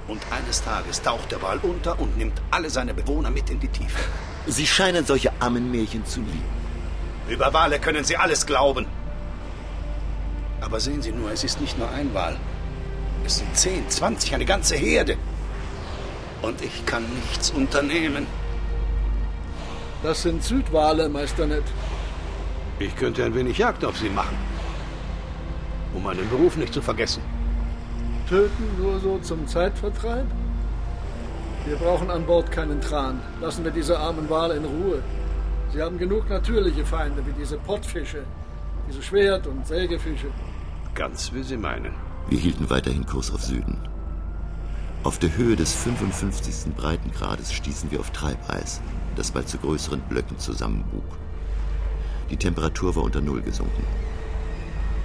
Und eines Tages taucht der Wal unter und nimmt alle seine Bewohner mit in die Tiefe. Sie scheinen solche Ammenmärchen zu lieben. Über Wale können Sie alles glauben. Aber sehen Sie nur, es ist nicht nur ein Wal. Es sind zehn, zwanzig, eine ganze Herde. Und ich kann nichts unternehmen. Das sind Südwale, Meister Ned. Ich könnte ein wenig Jagd auf sie machen. Um meinen Beruf nicht zu vergessen. Töten nur so zum Zeitvertreib? Wir brauchen an Bord keinen Tran. Lassen wir diese armen Wale in Ruhe. Sie haben genug natürliche Feinde, wie diese Pottfische, diese Schwert- und Sägefische. Ganz wie Sie meinen. Wir hielten weiterhin Kurs auf Süden. Auf der Höhe des 55. Breitengrades stießen wir auf Treibeis, das bald zu größeren Blöcken zusammenbug. Die Temperatur war unter Null gesunken.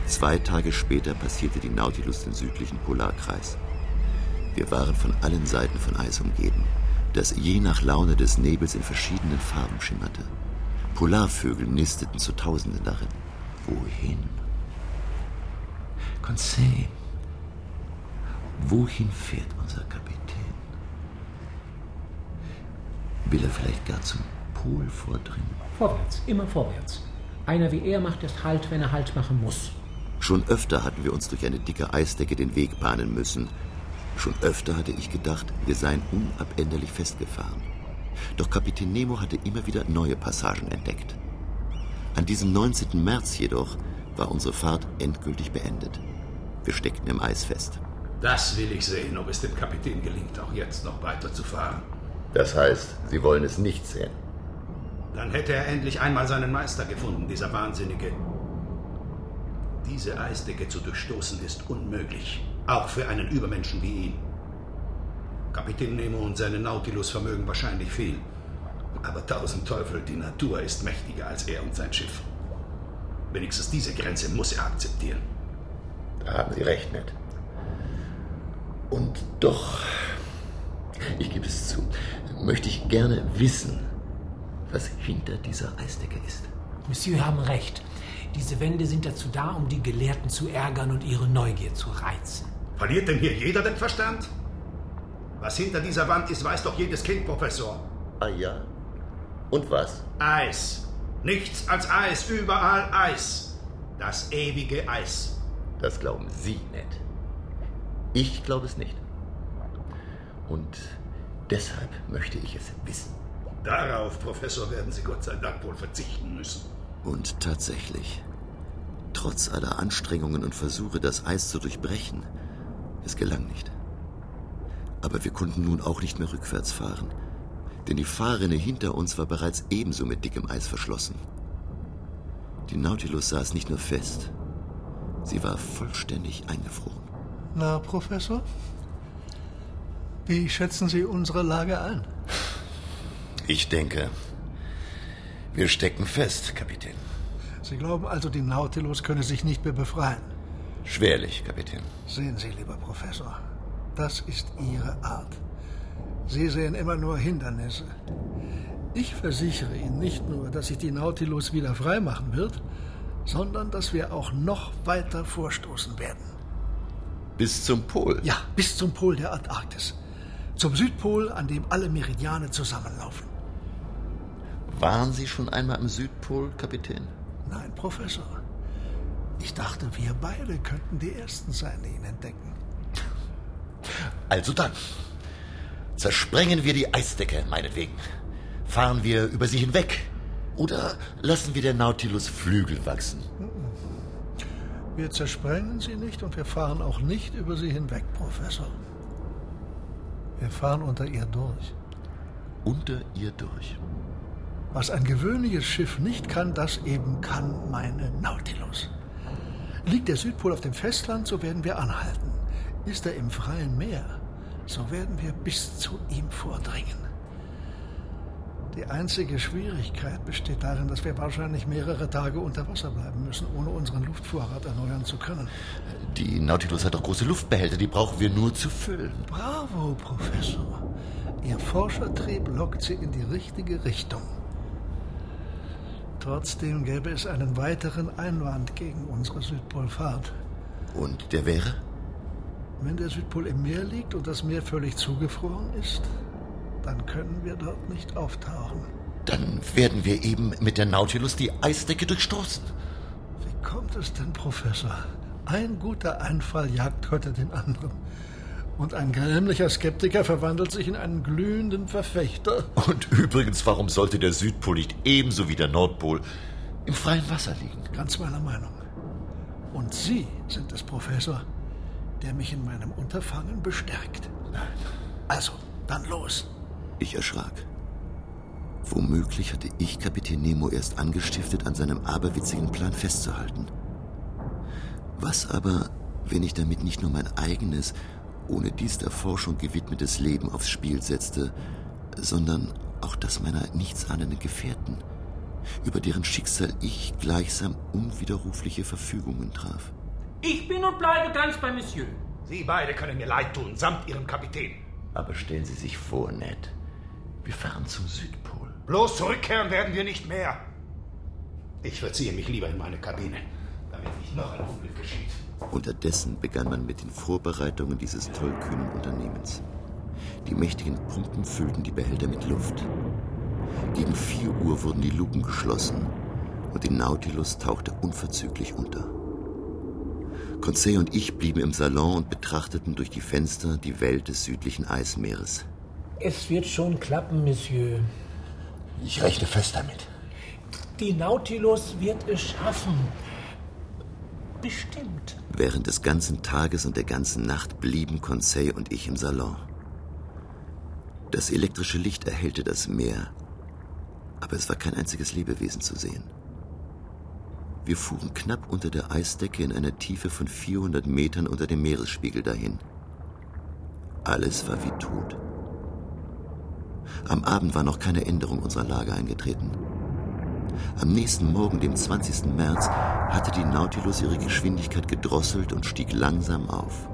Zwei Tage später passierte die Nautilus den südlichen Polarkreis. Wir waren von allen Seiten von Eis umgeben, das je nach Laune des Nebels in verschiedenen Farben schimmerte. Polarvögel nisteten zu Tausenden darin. Wohin? Conseil, wohin fährt unser Kapitän? Will er vielleicht gar zum Pol vordringen? Vorwärts, immer vorwärts. Einer wie er macht erst Halt, wenn er Halt machen muss. Schon öfter hatten wir uns durch eine dicke Eisdecke den Weg bahnen müssen. Schon öfter hatte ich gedacht, wir seien unabänderlich festgefahren. Doch Kapitän Nemo hatte immer wieder neue Passagen entdeckt. An diesem 19. März jedoch war unsere Fahrt endgültig beendet. Steckten im Eis fest. Das will ich sehen, ob es dem Kapitän gelingt, auch jetzt noch weiterzufahren. Das heißt, Sie wollen es nicht sehen. Dann hätte er endlich einmal seinen Meister gefunden, dieser Wahnsinnige. Diese Eisdecke zu durchstoßen ist unmöglich, auch für einen Übermenschen wie ihn. Kapitän Nemo und seine Nautilus vermögen wahrscheinlich viel. Aber tausend Teufel, die Natur ist mächtiger als er und sein Schiff. Wenigstens diese Grenze muss er akzeptieren. Da haben Sie recht, Ned. Und doch, ich gebe es zu, möchte ich gerne wissen, was hinter dieser Eisdecke ist. Monsieur haben recht. Diese Wände sind dazu da, um die Gelehrten zu ärgern und ihre Neugier zu reizen. Verliert denn hier jeder den Verstand? Was hinter dieser Wand ist, weiß doch jedes Kind, Professor. Ah ja? Und was? Eis. Nichts als Eis, überall Eis. Das ewige Eis. Das glauben Sie, Ned. Ich glaube es nicht. Und deshalb möchte ich es wissen. Darauf, Professor, werden Sie Gott sei Dank wohl verzichten müssen. Und tatsächlich, trotz aller Anstrengungen und Versuche, das Eis zu durchbrechen, es gelang nicht. Aber wir konnten nun auch nicht mehr rückwärts fahren, denn die Fahrrinne hinter uns war bereits ebenso mit dickem Eis verschlossen. Die Nautilus saß nicht nur fest, sie war vollständig eingefroren. Na, Professor? Wie schätzen Sie unsere Lage ein? Ich denke, wir stecken fest, Kapitän. Sie glauben also, die Nautilus könne sich nicht mehr befreien? Schwerlich, Kapitän. Sehen Sie, lieber Professor, das ist Ihre Art. Sie sehen immer nur Hindernisse. Ich versichere Ihnen nicht nur, dass sich die Nautilus wieder freimachen wird, sondern dass wir auch noch weiter vorstoßen werden. Bis zum Pol? Ja, bis zum Pol der Antarktis. Zum Südpol, an dem alle Meridiane zusammenlaufen. Waren Sie schon einmal am Südpol, Kapitän? Nein, Professor. Ich dachte, wir beide könnten die Ersten sein, die ihn entdecken. Also dann. Zersprengen wir die Eisdecke, meinetwegen. Fahren wir über sie hinweg. Oder lassen wir der Nautilus Flügel wachsen. Wir zersprengen sie nicht und wir fahren auch nicht über sie hinweg, Professor. Wir fahren unter ihr durch. Unter ihr durch. Was ein gewöhnliches Schiff nicht kann, das eben kann meine Nautilus. Liegt der Südpol auf dem Festland, so werden wir anhalten. Ist er im freien Meer, so werden wir bis zu ihm vordringen. Die einzige Schwierigkeit besteht darin, dass wir wahrscheinlich mehrere Tage unter Wasser bleiben müssen, ohne unseren Luftvorrat erneuern zu können. Die Nautilus hat doch große Luftbehälter, die brauchen wir nur zu füllen. Bravo, Professor. Ihr Forschertrieb lockt Sie in die richtige Richtung. Trotzdem gäbe es einen weiteren Einwand gegen unsere Südpolfahrt. Und der wäre? Wenn der Südpol im Meer liegt und das Meer völlig zugefroren ist, dann können wir dort nicht auftauchen. Dann werden wir eben mit der Nautilus die Eisdecke durchstoßen. Wie kommt es denn, Professor? Ein guter Einfall jagt heute den anderen. Und ein grämlicher Skeptiker verwandelt sich in einen glühenden Verfechter. Und übrigens, warum sollte der Südpol nicht ebenso wie der Nordpol im freien Wasser liegen? Ganz meiner Meinung. Und Sie sind es, Professor, der mich in meinem Unterfangen bestärkt. Also, dann los. Ich erschrak. Womöglich hatte ich Kapitän Nemo erst angestiftet, an seinem aberwitzigen Plan festzuhalten. Was aber, wenn ich damit nicht nur mein eigenes, ohne dies der Forschung gewidmetes Leben aufs Spiel setzte, sondern auch das meiner nichtsahnenden Gefährten, über deren Schicksal ich gleichsam unwiderrufliche Verfügungen traf. Ich bin und bleibe ganz bei Monsieur. Sie beide können mir leid tun, samt Ihrem Kapitän. Aber stellen Sie sich vor, Ned, wir fahren zum Südpol. Bloß zurückkehren werden wir nicht mehr. Ich verziehe mich lieber in meine Kabine, damit nicht noch ein Unglück geschieht. Unterdessen begann man mit den Vorbereitungen dieses tollkühnen Unternehmens. Die mächtigen Pumpen füllten die Behälter mit Luft. Gegen vier Uhr wurden die Luken geschlossen und die Nautilus tauchte unverzüglich unter. Conseil und ich blieben im Salon und betrachteten durch die Fenster die Welt des südlichen Eismeeres. Es wird schon klappen, Monsieur. Ich rechne fest damit. Die Nautilus wird es schaffen. Bestimmt. Während des ganzen Tages und der ganzen Nacht blieben Conseil und ich im Salon. Das elektrische Licht erhellte das Meer, aber es war kein einziges Lebewesen zu sehen. Wir fuhren knapp unter der Eisdecke in einer Tiefe von 400 Metern unter dem Meeresspiegel dahin. Alles war wie tot. Am Abend war noch keine Änderung unserer Lage eingetreten. Am nächsten Morgen, dem 20. März, hatte die Nautilus ihre Geschwindigkeit gedrosselt und stieg langsam auf.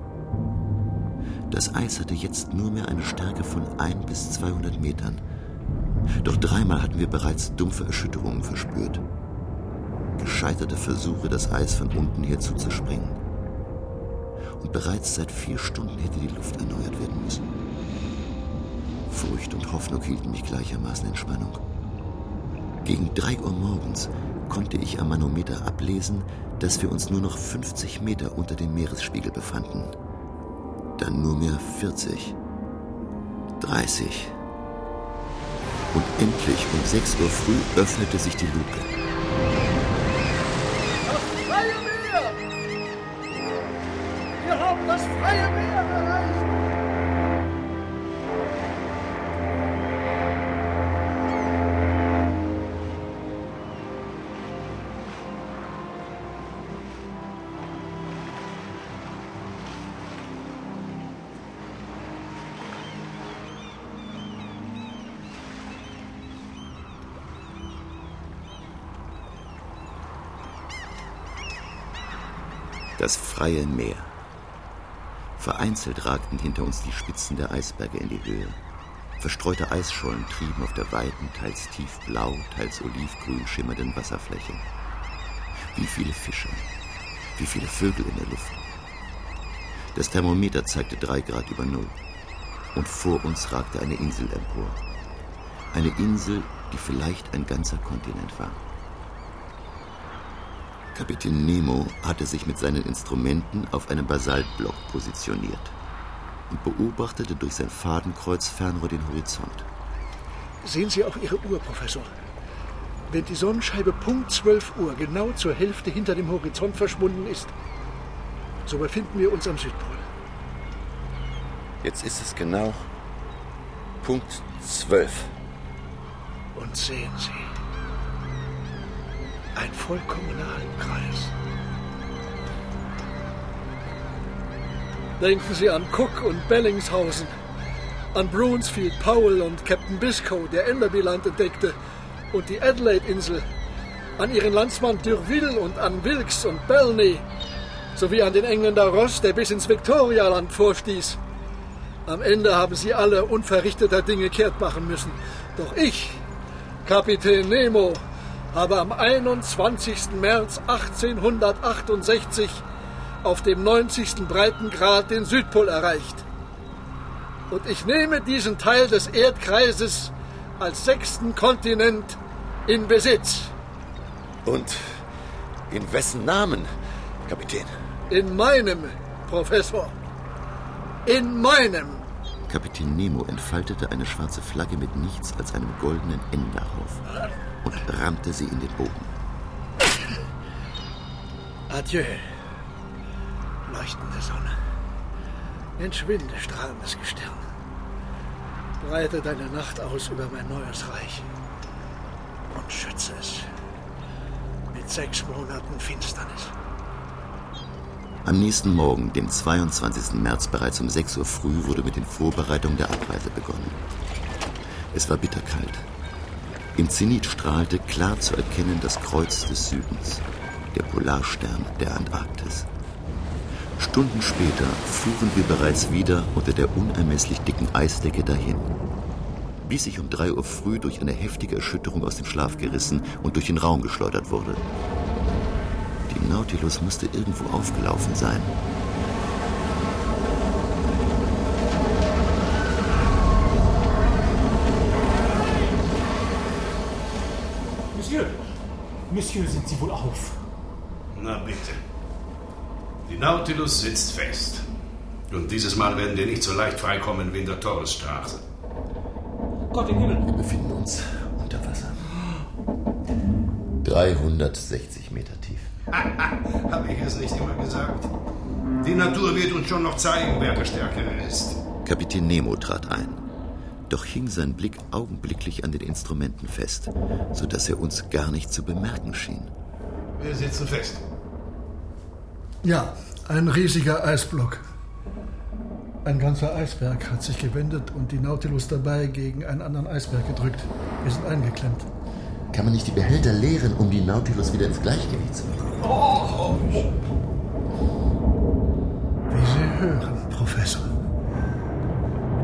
Das Eis hatte jetzt nur mehr eine Stärke von 1 bis 200 Metern. Doch dreimal hatten wir bereits dumpfe Erschütterungen verspürt. Gescheiterte Versuche, das Eis von unten her zuzuspringen. Und bereits seit vier Stunden hätte die Luft erneuert werden müssen. Furcht und Hoffnung hielten mich gleichermaßen in Spannung. Gegen drei Uhr morgens konnte ich am Manometer ablesen, dass wir uns nur noch 50 Meter unter dem Meeresspiegel befanden. Dann nur mehr 40, 30. Und endlich um 6 Uhr früh öffnete sich die Luke. Das freie Meer! Wir haben das freie Meer Das freie Meer. Vereinzelt ragten hinter uns die Spitzen der Eisberge in die Höhe. Verstreute Eisschollen trieben auf der weiten, teils tiefblau, teils olivgrün schimmernden Wasserfläche. Wie viele Fische, wie viele Vögel in der Luft. Das Thermometer zeigte drei Grad über Null. Und vor uns ragte eine Insel empor. Eine Insel, die vielleicht ein ganzer Kontinent war. Kapitän Nemo hatte sich mit seinen Instrumenten auf einem Basaltblock positioniert und beobachtete durch sein Fadenkreuz Fernrohr den Horizont. Sehen Sie auf Ihre Uhr, Professor. Wenn die Sonnenscheibe Punkt 12 Uhr genau zur Hälfte hinter dem Horizont verschwunden ist, so befinden wir uns am Südpol. Jetzt ist es genau Punkt 12. Und sehen Sie, ein vollkommener Halbkreis. Denken Sie an Cook und Bellingshausen, an Brunsfield Powell und Captain Biscoe, der Enderby-Land entdeckte, und die Adelaide-Insel, an Ihren Landsmann Durville und an Wilkes und Belney, sowie an den Engländer Ross, der bis ins Viktorialand vorstieß. Am Ende haben sie alle unverrichteter Dinge kehrt machen müssen. Doch ich, Kapitän Nemo, habe am 21. März 1868 auf dem 90. Breitengrad den Südpol erreicht. Und ich nehme diesen Teil des Erdkreises als sechsten Kontinent in Besitz. Und in wessen Namen, Kapitän? In meinem, Professor. In meinem. Kapitän Nemo entfaltete eine schwarze Flagge mit nichts als einem goldenen N darauf und rammte sie in den Boden. Adieu, leuchtende Sonne. Entschwinde, strahlendes Gestirn. Breite deine Nacht aus über mein neues Reich und schütze es mit sechs Monaten Finsternis. Am nächsten Morgen, dem 22. März, bereits um 6 Uhr früh, wurde mit den Vorbereitungen der Abreise begonnen. Es war bitterkalt. Im Zenit strahlte klar zu erkennen das Kreuz des Südens, der Polarstern der Antarktis. Stunden später fuhren wir bereits wieder unter der unermesslich dicken Eisdecke dahin. Bis ich um 3 Uhr früh durch eine heftige Erschütterung aus dem Schlaf gerissen und durch den Raum geschleudert wurde. Nautilus musste irgendwo aufgelaufen sein. Monsieur, Monsieur, sind Sie wohl auf? Na bitte. Die Nautilus sitzt fest. Und dieses Mal werden wir nicht so leicht freikommen wie in der Torresstraße. Gott im Himmel. Wir befinden uns unter Wasser. 360 Meter tief. Habe ich es nicht immer gesagt? Die Natur wird uns schon noch zeigen, wer der Stärkere ist. Kapitän Nemo trat ein. Doch hing sein Blick augenblicklich an den Instrumenten fest, sodass er uns gar nicht zu bemerken schien. Wir sitzen fest. Ja, ein riesiger Eisblock. Ein ganzer Eisberg hat sich gewendet und die Nautilus dabei gegen einen anderen Eisberg gedrückt. Wir sind eingeklemmt. Kann man nicht die Behälter leeren, um die Nautilus wieder ins Gleichgewicht zu bringen? Wie Sie hören, Professor.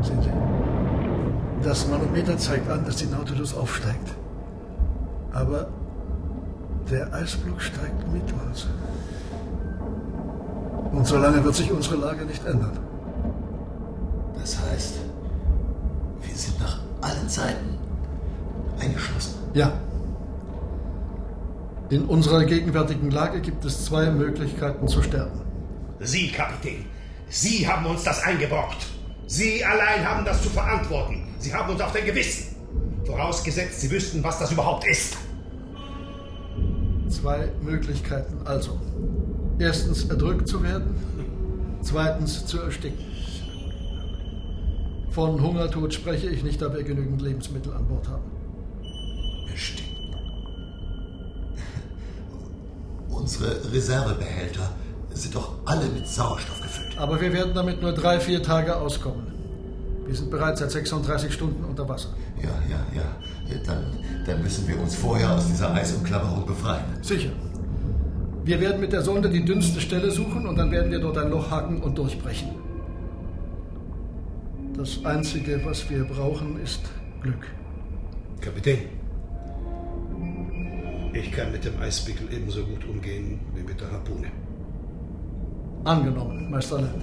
Sehen Sie, das Manometer zeigt an, dass die Nautilus aufsteigt. Aber der Eisblock steigt mit uns. Und solange wird sich unsere Lage nicht ändern. Das heißt, wir sind nach allen Seiten eingeschlossen. Ja. In unserer gegenwärtigen Lage gibt es zwei Möglichkeiten zu sterben. Sie, Kapitän, Sie haben uns das eingebrockt. Sie allein haben das zu verantworten. Sie haben uns auf dein Gewissen. Vorausgesetzt, Sie wüssten, was das überhaupt ist. Zwei Möglichkeiten also. Erstens erdrückt zu werden, zweitens zu ersticken. Von Hungertod spreche ich nicht, da wir genügend Lebensmittel an Bord haben. Ersticken. Unsere Reservebehälter sind doch alle mit Sauerstoff gefüllt. Aber wir werden damit nur drei, vier Tage auskommen. Wir sind bereits seit 36 Stunden unter Wasser. Ja, ja, ja. Dann, dann müssen wir uns vorher aus dieser Eisumklammerung befreien. Sicher. Wir werden mit der Sonde die dünnste Stelle suchen und dann werden wir dort ein Loch hacken und durchbrechen. Das Einzige, was wir brauchen, ist Glück. Kapitän, ich kann mit dem Eispickel ebenso gut umgehen wie mit der Harpune. Angenommen, Meister Land.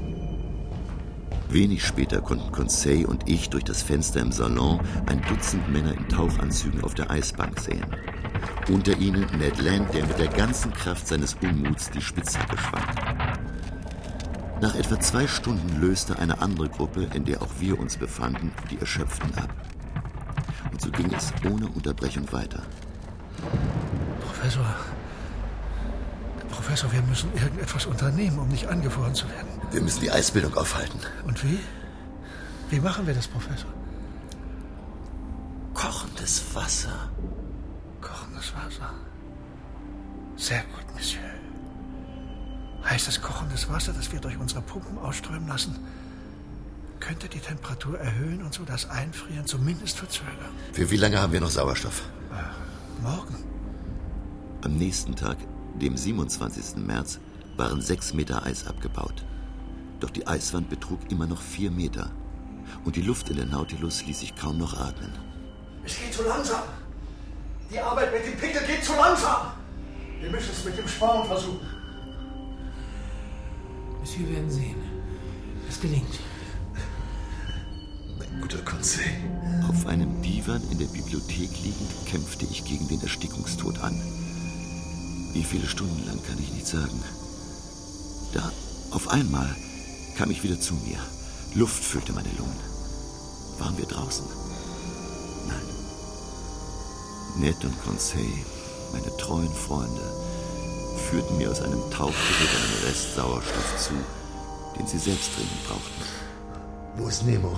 Wenig später konnten Conseil und ich durch das Fenster im Salon ein Dutzend Männer in Tauchanzügen auf der Eisbank sehen. Unter ihnen Ned Land, der mit der ganzen Kraft seines Unmuts die Spitzhacke schwang. Nach etwa zwei Stunden löste eine andere Gruppe, in der auch wir uns befanden, die Erschöpften ab. Und so ging es ohne Unterbrechung weiter. Professor. Professor, wir müssen irgendetwas unternehmen, um nicht angefroren zu werden. Wir müssen die Eisbildung aufhalten. Und wie? Wie machen wir das, Professor? Kochendes Wasser. Kochendes Wasser. Sehr gut, Monsieur. Heiß Heißes kochendes Wasser, das wir durch unsere Pumpen ausströmen lassen, könnte die Temperatur erhöhen und so das Einfrieren zumindest verzögern. Für wie lange haben wir noch Sauerstoff? Äh, morgen. Am nächsten Tag, dem 27. März, waren sechs Meter Eis abgebaut. Doch die Eiswand betrug immer noch vier Meter. Und die Luft in der Nautilus ließ sich kaum noch atmen. Es geht zu langsam. Die Arbeit mit dem Pickel geht zu langsam. Wir müssen es mit dem Sporn versuchen. Monsieur, werden sehen. Es gelingt. Mein guter Conseil. Auf einem Divan in der Bibliothek liegend kämpfte ich gegen den Erstickungstod an. Wie viele Stunden lang kann ich nicht sagen. Da, auf einmal, kam ich wieder zu mir. Luft füllte meine Lungen. Waren wir draußen? Nein. Ned und Conseil, meine treuen Freunde, führten mir aus einem Tauchgerät einen Rest Sauerstoff zu, den sie selbst dringend brauchten. Wo ist Nemo?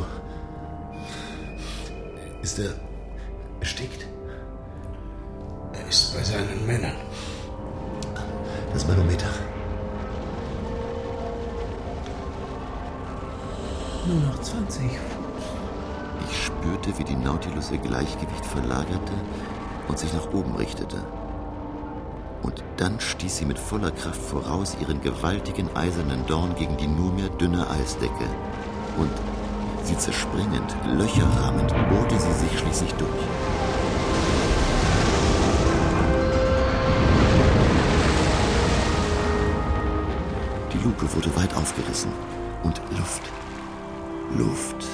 Ist er erstickt? Er ist bei seinen Männern. Das Manometer. Nur noch 20. Ich spürte, wie die Nautilus ihr Gleichgewicht verlagerte und sich nach oben richtete. Und dann stieß sie mit voller Kraft voraus ihren gewaltigen eisernen Dorn gegen die nur mehr dünne Eisdecke. Und sie zerspringend, Löcher rahmend, bohrte sie sich schließlich durch. Luke wurde weit aufgerissen und Luft, Luft,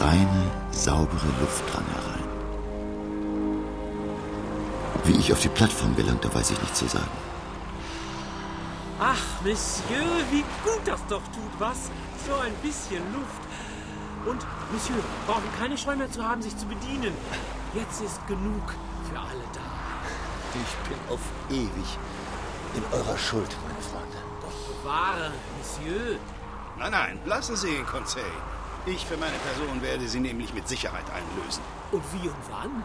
reine, saubere Luft drang herein. Wie ich auf die Plattform gelangte, weiß ich nicht zu sagen. Ach, Monsieur, wie gut das doch tut, was? So ein bisschen Luft. Und, Monsieur, brauchen keine Scheu mehr zu haben, sich zu bedienen. Jetzt ist genug für alle da. Ich bin auf ewig in eurer Schuld, meine Freunde. Bewahre, Monsieur. Nein, nein, lassen Sie ihn, Conseil. Ich für meine Person werde sie nämlich mit Sicherheit einlösen. Und wie und wann?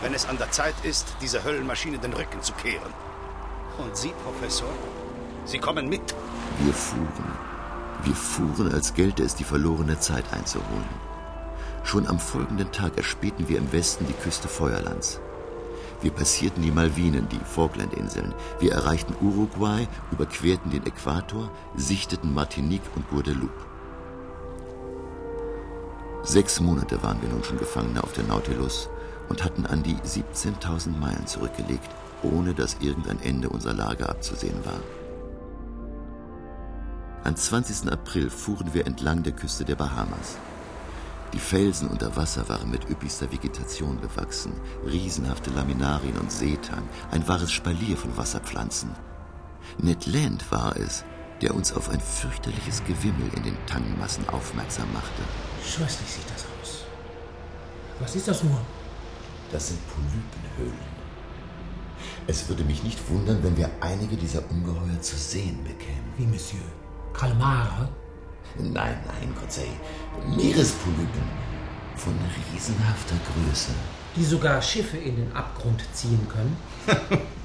Wenn es an der Zeit ist, dieser Höllenmaschine den Rücken zu kehren. Und Sie, Professor? Sie kommen mit. Wir fuhren. Wir fuhren, als gelte es die verlorene Zeit einzuholen. Schon am folgenden Tag erspähten wir im Westen die Küste Feuerlands. Wir passierten die Malvinen, die Falklandinseln. Wir erreichten Uruguay, überquerten den Äquator, sichteten Martinique und Guadeloupe. Sechs Monate waren wir nun schon Gefangene auf der Nautilus und hatten an die 17.000 Meilen zurückgelegt, ohne dass irgendein Ende unserer Lage abzusehen war. Am 20. April fuhren wir entlang der Küste der Bahamas. Die Felsen unter Wasser waren mit üppigster Vegetation bewachsen, riesenhafte Laminarien und Seetang, ein wahres Spalier von Wasserpflanzen. Ned Land war es, der uns auf ein fürchterliches Gewimmel in den Tangmassen aufmerksam machte. Scheußlich sieht das aus. Was ist das nur? Das sind Polypenhöhlen. Es würde mich nicht wundern, wenn wir einige dieser Ungeheuer zu sehen bekämen. Wie, Monsieur? Kalmare? Nein, nein, Conseil. Meerespolypen. Von riesenhafter Größe. Die sogar Schiffe in den Abgrund ziehen können?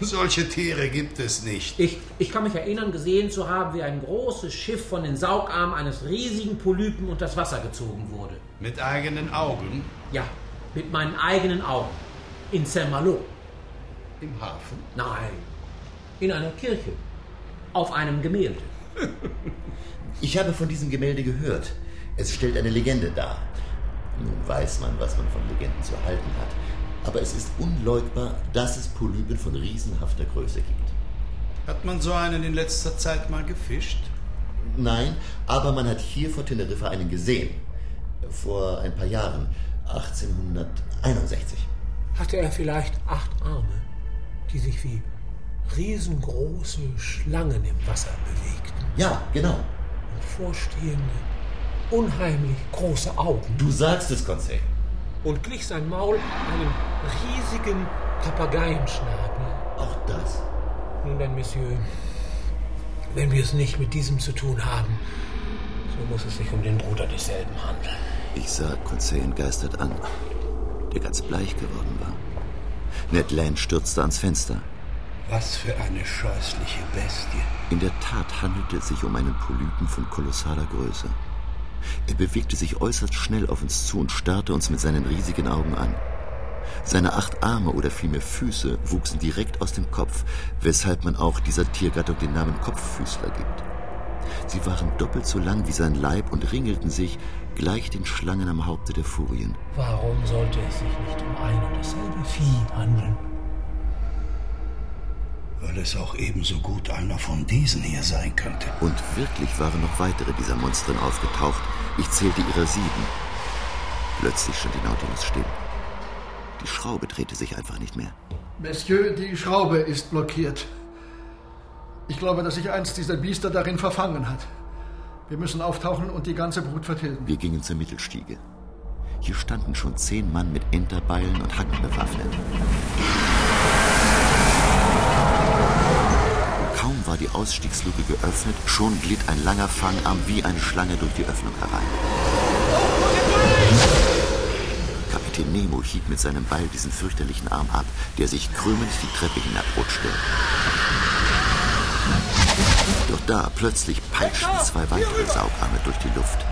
Solche Tiere gibt es nicht. Ich, ich kann mich erinnern, gesehen zu haben, wie ein großes Schiff von den Saugarmen eines riesigen Polypen unter das Wasser gezogen wurde. Mit eigenen Augen? Ja, mit meinen eigenen Augen. In Saint-Malo. Im Hafen? Nein, in einer Kirche. Auf einem Gemälde. Ich habe von diesem Gemälde gehört. Es stellt eine Legende dar. Nun weiß man, was man von Legenden zu halten hat. Aber es ist unleugbar, dass es Polypen von riesenhafter Größe gibt. Hat man so einen in letzter Zeit mal gefischt? Nein, aber man hat hier vor Teneriffa einen gesehen. Vor ein paar Jahren, 1861. Hatte er vielleicht acht Arme, die sich wie riesengroße Schlangen im Wasser bewegten? Ja, genau. Vorstehende, unheimlich große Augen. Du sagst es, Conseil. Und glich sein Maul einem riesigen Papageienschnabel. Auch das. Nun dann, Monsieur, wenn wir es nicht mit diesem zu tun haben, so muss es sich um den Bruder desselben handeln. Ich sah Conseil entgeistert an, der ganz bleich geworden war. Ned Land stürzte ans Fenster. Was für eine scheußliche Bestie. In der Tat handelte es sich um einen Polypen von kolossaler Größe. Er bewegte sich äußerst schnell auf uns zu und starrte uns mit seinen riesigen Augen an. Seine acht Arme oder vielmehr Füße wuchsen direkt aus dem Kopf, weshalb man auch dieser Tiergattung den Namen Kopffüßler gibt. Sie waren doppelt so lang wie sein Leib und ringelten sich gleich den Schlangen am Haupte der Furien. Warum sollte es sich nicht um ein und dasselbe Vieh handeln? Weil es auch ebenso gut einer von diesen hier sein könnte. Und wirklich waren noch weitere dieser Monstren aufgetaucht. Ich zählte ihrer sieben. Plötzlich stand die Nautilus still. Die Schraube drehte sich einfach nicht mehr. Monsieur, die Schraube ist blockiert. Ich glaube, dass sich eins dieser Biester darin verfangen hat. Wir müssen auftauchen und die ganze Brut vertilgen. Wir gingen zur Mittelstiege. Hier standen schon zehn Mann mit Enterbeilen und Hacken bewaffnet. Kaum war die Ausstiegsluke geöffnet, schon glitt ein langer Fangarm wie eine Schlange durch die Öffnung herein. Kapitän Nemo hieb mit seinem Beil diesen fürchterlichen Arm ab, der sich krümmend die Treppe hinabrutschte. Doch da plötzlich peitschten zwei weitere Saugarme durch die Luft.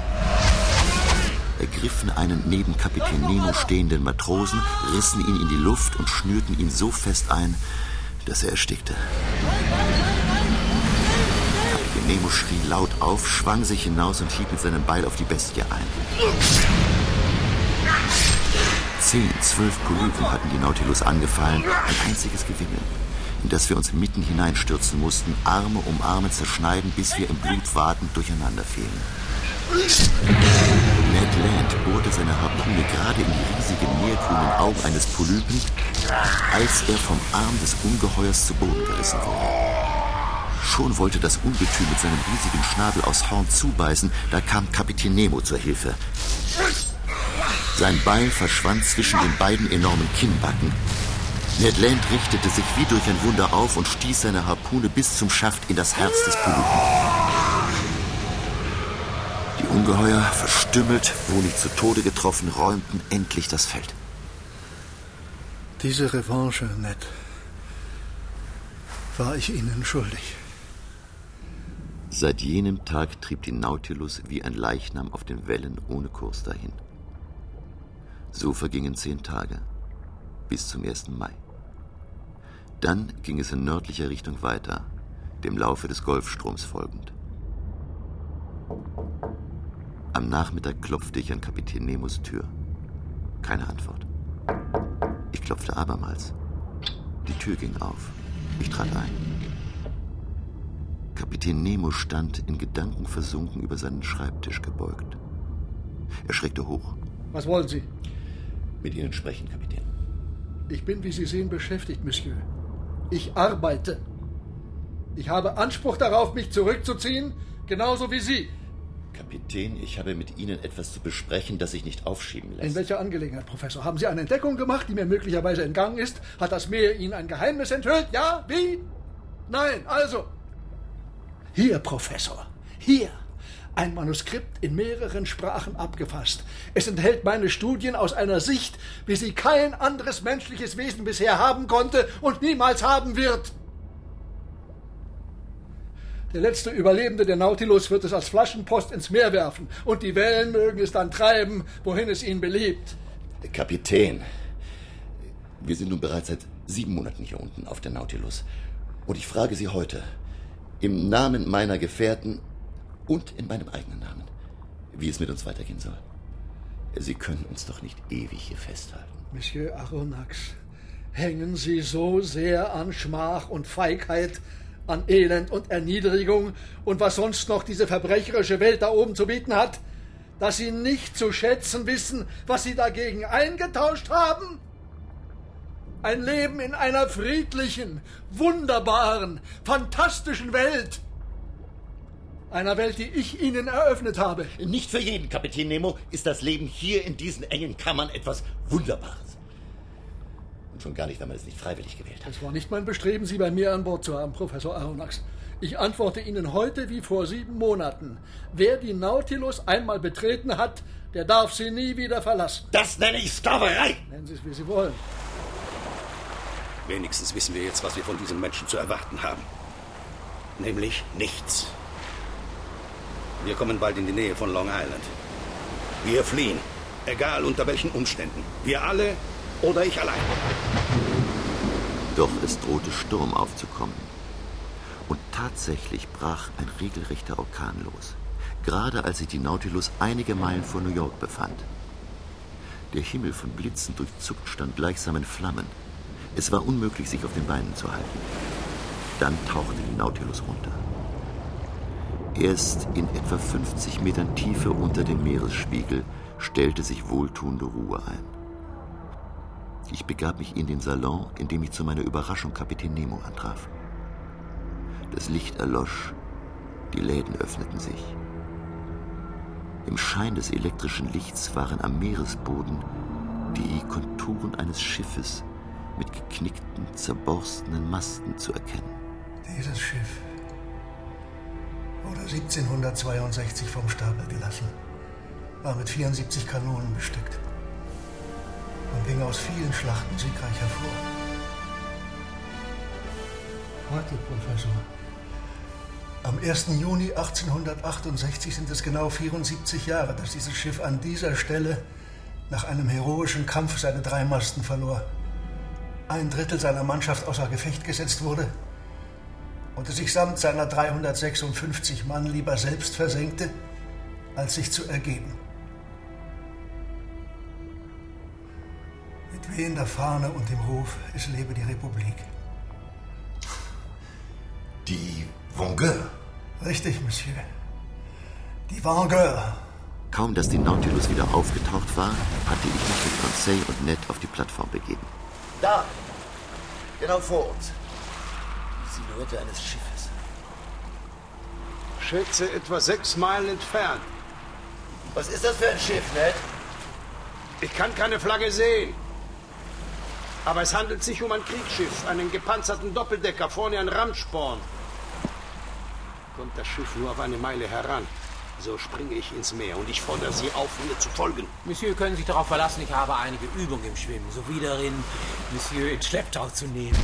Ergriffen einen neben Kapitän Nemo stehenden Matrosen, rissen ihn in die Luft und schnürten ihn so fest ein, dass er erstickte. Nemo schrie laut auf, schwang sich hinaus und hieb mit seinem Beil auf die Bestie ein. Zehn, zwölf Polypen hatten die Nautilus angefallen, ein einziges Gewimmel in das wir uns mitten hineinstürzen mussten, Arme um Arme zerschneiden, bis wir im Blut watend durcheinander fielen. Ned Land bohrte seine Harpune gerade in die riesigen meergrünen Augen eines Polypen, als er vom Arm des Ungeheuers zu Boden gerissen wurde. Schon wollte das Ungetüm mit seinem riesigen Schnabel aus Horn zubeißen, da kam Kapitän Nemo zur Hilfe. Sein Beil verschwand zwischen den beiden enormen Kinnbacken Ned Land richtete sich wie durch ein Wunder auf und stieß seine Harpune bis zum Schaft in das Herz des Polypen. Die Ungeheuer, verstümmelt, wo nicht zu Tode getroffen, räumten endlich das Feld. Diese Revanche, Ned, war ich Ihnen schuldig. Seit jenem Tag trieb die Nautilus wie ein Leichnam auf den Wellen ohne Kurs dahin. So vergingen zehn Tage bis zum 1. Mai. Dann ging es in nördlicher Richtung weiter, dem Laufe des Golfstroms folgend. Am Nachmittag klopfte ich an Kapitän Nemos Tür. Keine Antwort. Ich klopfte abermals. Die Tür ging auf. Ich trat ein. Kapitän Nemo stand in Gedanken versunken über seinen Schreibtisch gebeugt. Er schreckte hoch. Was wollen Sie? Mit Ihnen sprechen, Kapitän. Ich bin, wie Sie sehen, beschäftigt, Monsieur. Ich arbeite. Ich habe Anspruch darauf, mich zurückzuziehen, genauso wie Sie. Kapitän, ich habe mit Ihnen etwas zu besprechen, das sich nicht aufschieben lässt. In welcher Angelegenheit, Professor? Haben Sie eine Entdeckung gemacht, die mir möglicherweise entgangen ist? Hat das Meer Ihnen ein Geheimnis enthüllt? Ja? Wie? Nein, also. Hier, Professor. Hier ein Manuskript in mehreren Sprachen abgefasst. Es enthält meine Studien aus einer Sicht, wie sie kein anderes menschliches Wesen bisher haben konnte und niemals haben wird. Der letzte Überlebende der Nautilus wird es als Flaschenpost ins Meer werfen und die Wellen mögen es dann treiben, wohin es ihnen beliebt. Kapitän, wir sind nun bereits seit sieben Monaten hier unten auf der Nautilus. Und ich frage Sie heute, im Namen meiner Gefährten und in meinem eigenen Namen, wie es mit uns weitergehen soll. Sie können uns doch nicht ewig hier festhalten. Monsieur Aronnax, hängen Sie so sehr an Schmach und Feigheit, an Elend und Erniedrigung und was sonst noch diese verbrecherische Welt da oben zu bieten hat, dass Sie nicht zu schätzen wissen, was Sie dagegen eingetauscht haben? Ein Leben in einer friedlichen, wunderbaren, fantastischen Welt einer Welt, die ich Ihnen eröffnet habe. Nicht für jeden, Kapitän Nemo, ist das Leben hier in diesen engen Kammern etwas Wunderbares. Und schon gar nicht, wenn man es nicht freiwillig gewählt hat. Es war nicht mein Bestreben, Sie bei mir an Bord zu haben, Professor Aronnax. Ich antworte Ihnen heute wie vor sieben Monaten. Wer die Nautilus einmal betreten hat, der darf sie nie wieder verlassen. Das nenne ich Sklaverei! Nennen Sie es, wie Sie wollen. Wenigstens wissen wir jetzt, was wir von diesen Menschen zu erwarten haben. Nämlich nichts. Wir kommen bald in die Nähe von Long Island. Wir fliehen. Egal unter welchen Umständen. Wir alle oder ich allein. Doch es drohte Sturm aufzukommen. Und tatsächlich brach ein regelrechter Orkan los. Gerade als sich die Nautilus einige Meilen vor New York befand. Der Himmel von Blitzen durchzuckt stand gleichsam in Flammen. Es war unmöglich, sich auf den Beinen zu halten. Dann tauchte die Nautilus runter. Erst in etwa 50 Metern Tiefe unter dem Meeresspiegel stellte sich wohltuende Ruhe ein. Ich begab mich in den Salon, in dem ich zu meiner Überraschung Kapitän Nemo antraf. Das Licht erlosch, die Läden öffneten sich. Im Schein des elektrischen Lichts waren am Meeresboden die Konturen eines Schiffes mit geknickten, zerborstenen Masten zu erkennen. Dieses Schiff wurde 1762 vom Stapel gelassen, war mit 74 Kanonen bestückt und ging aus vielen Schlachten siegreich hervor. Heute, Professor, am 1. Juni 1868 sind es genau 74 Jahre, dass dieses Schiff an dieser Stelle nach einem heroischen Kampf seine drei Masten verlor. Ein Drittel seiner Mannschaft außer Gefecht gesetzt wurde und es sich samt seiner 356 Mann lieber selbst versenkte, als sich zu ergeben. Mit wehender Fahne und dem Ruf, es lebe die Republik. Die Vengeur. Richtig, Monsieur. Die Vengeur. Kaum, dass die Nautilus wieder aufgetaucht war, hatte ich mich mit Conseil und Ned auf die Plattform begeben. Da! Genau vor uns. Die Silhouette eines Schiffes. Schätze etwa sechs Meilen entfernt. Was ist das für ein Schiff, Ned? Ich kann keine Flagge sehen. Aber es handelt sich um ein Kriegsschiff, einen gepanzerten Doppeldecker, vorne ein Ramsporn. Kommt das Schiff nur auf eine Meile heran, so springe ich ins Meer und ich fordere Sie auf, mir zu folgen. Monsieur, können sich darauf verlassen, ich habe einige Übung im Schwimmen, sowie darin, Monsieur in Schlepptau zu nehmen.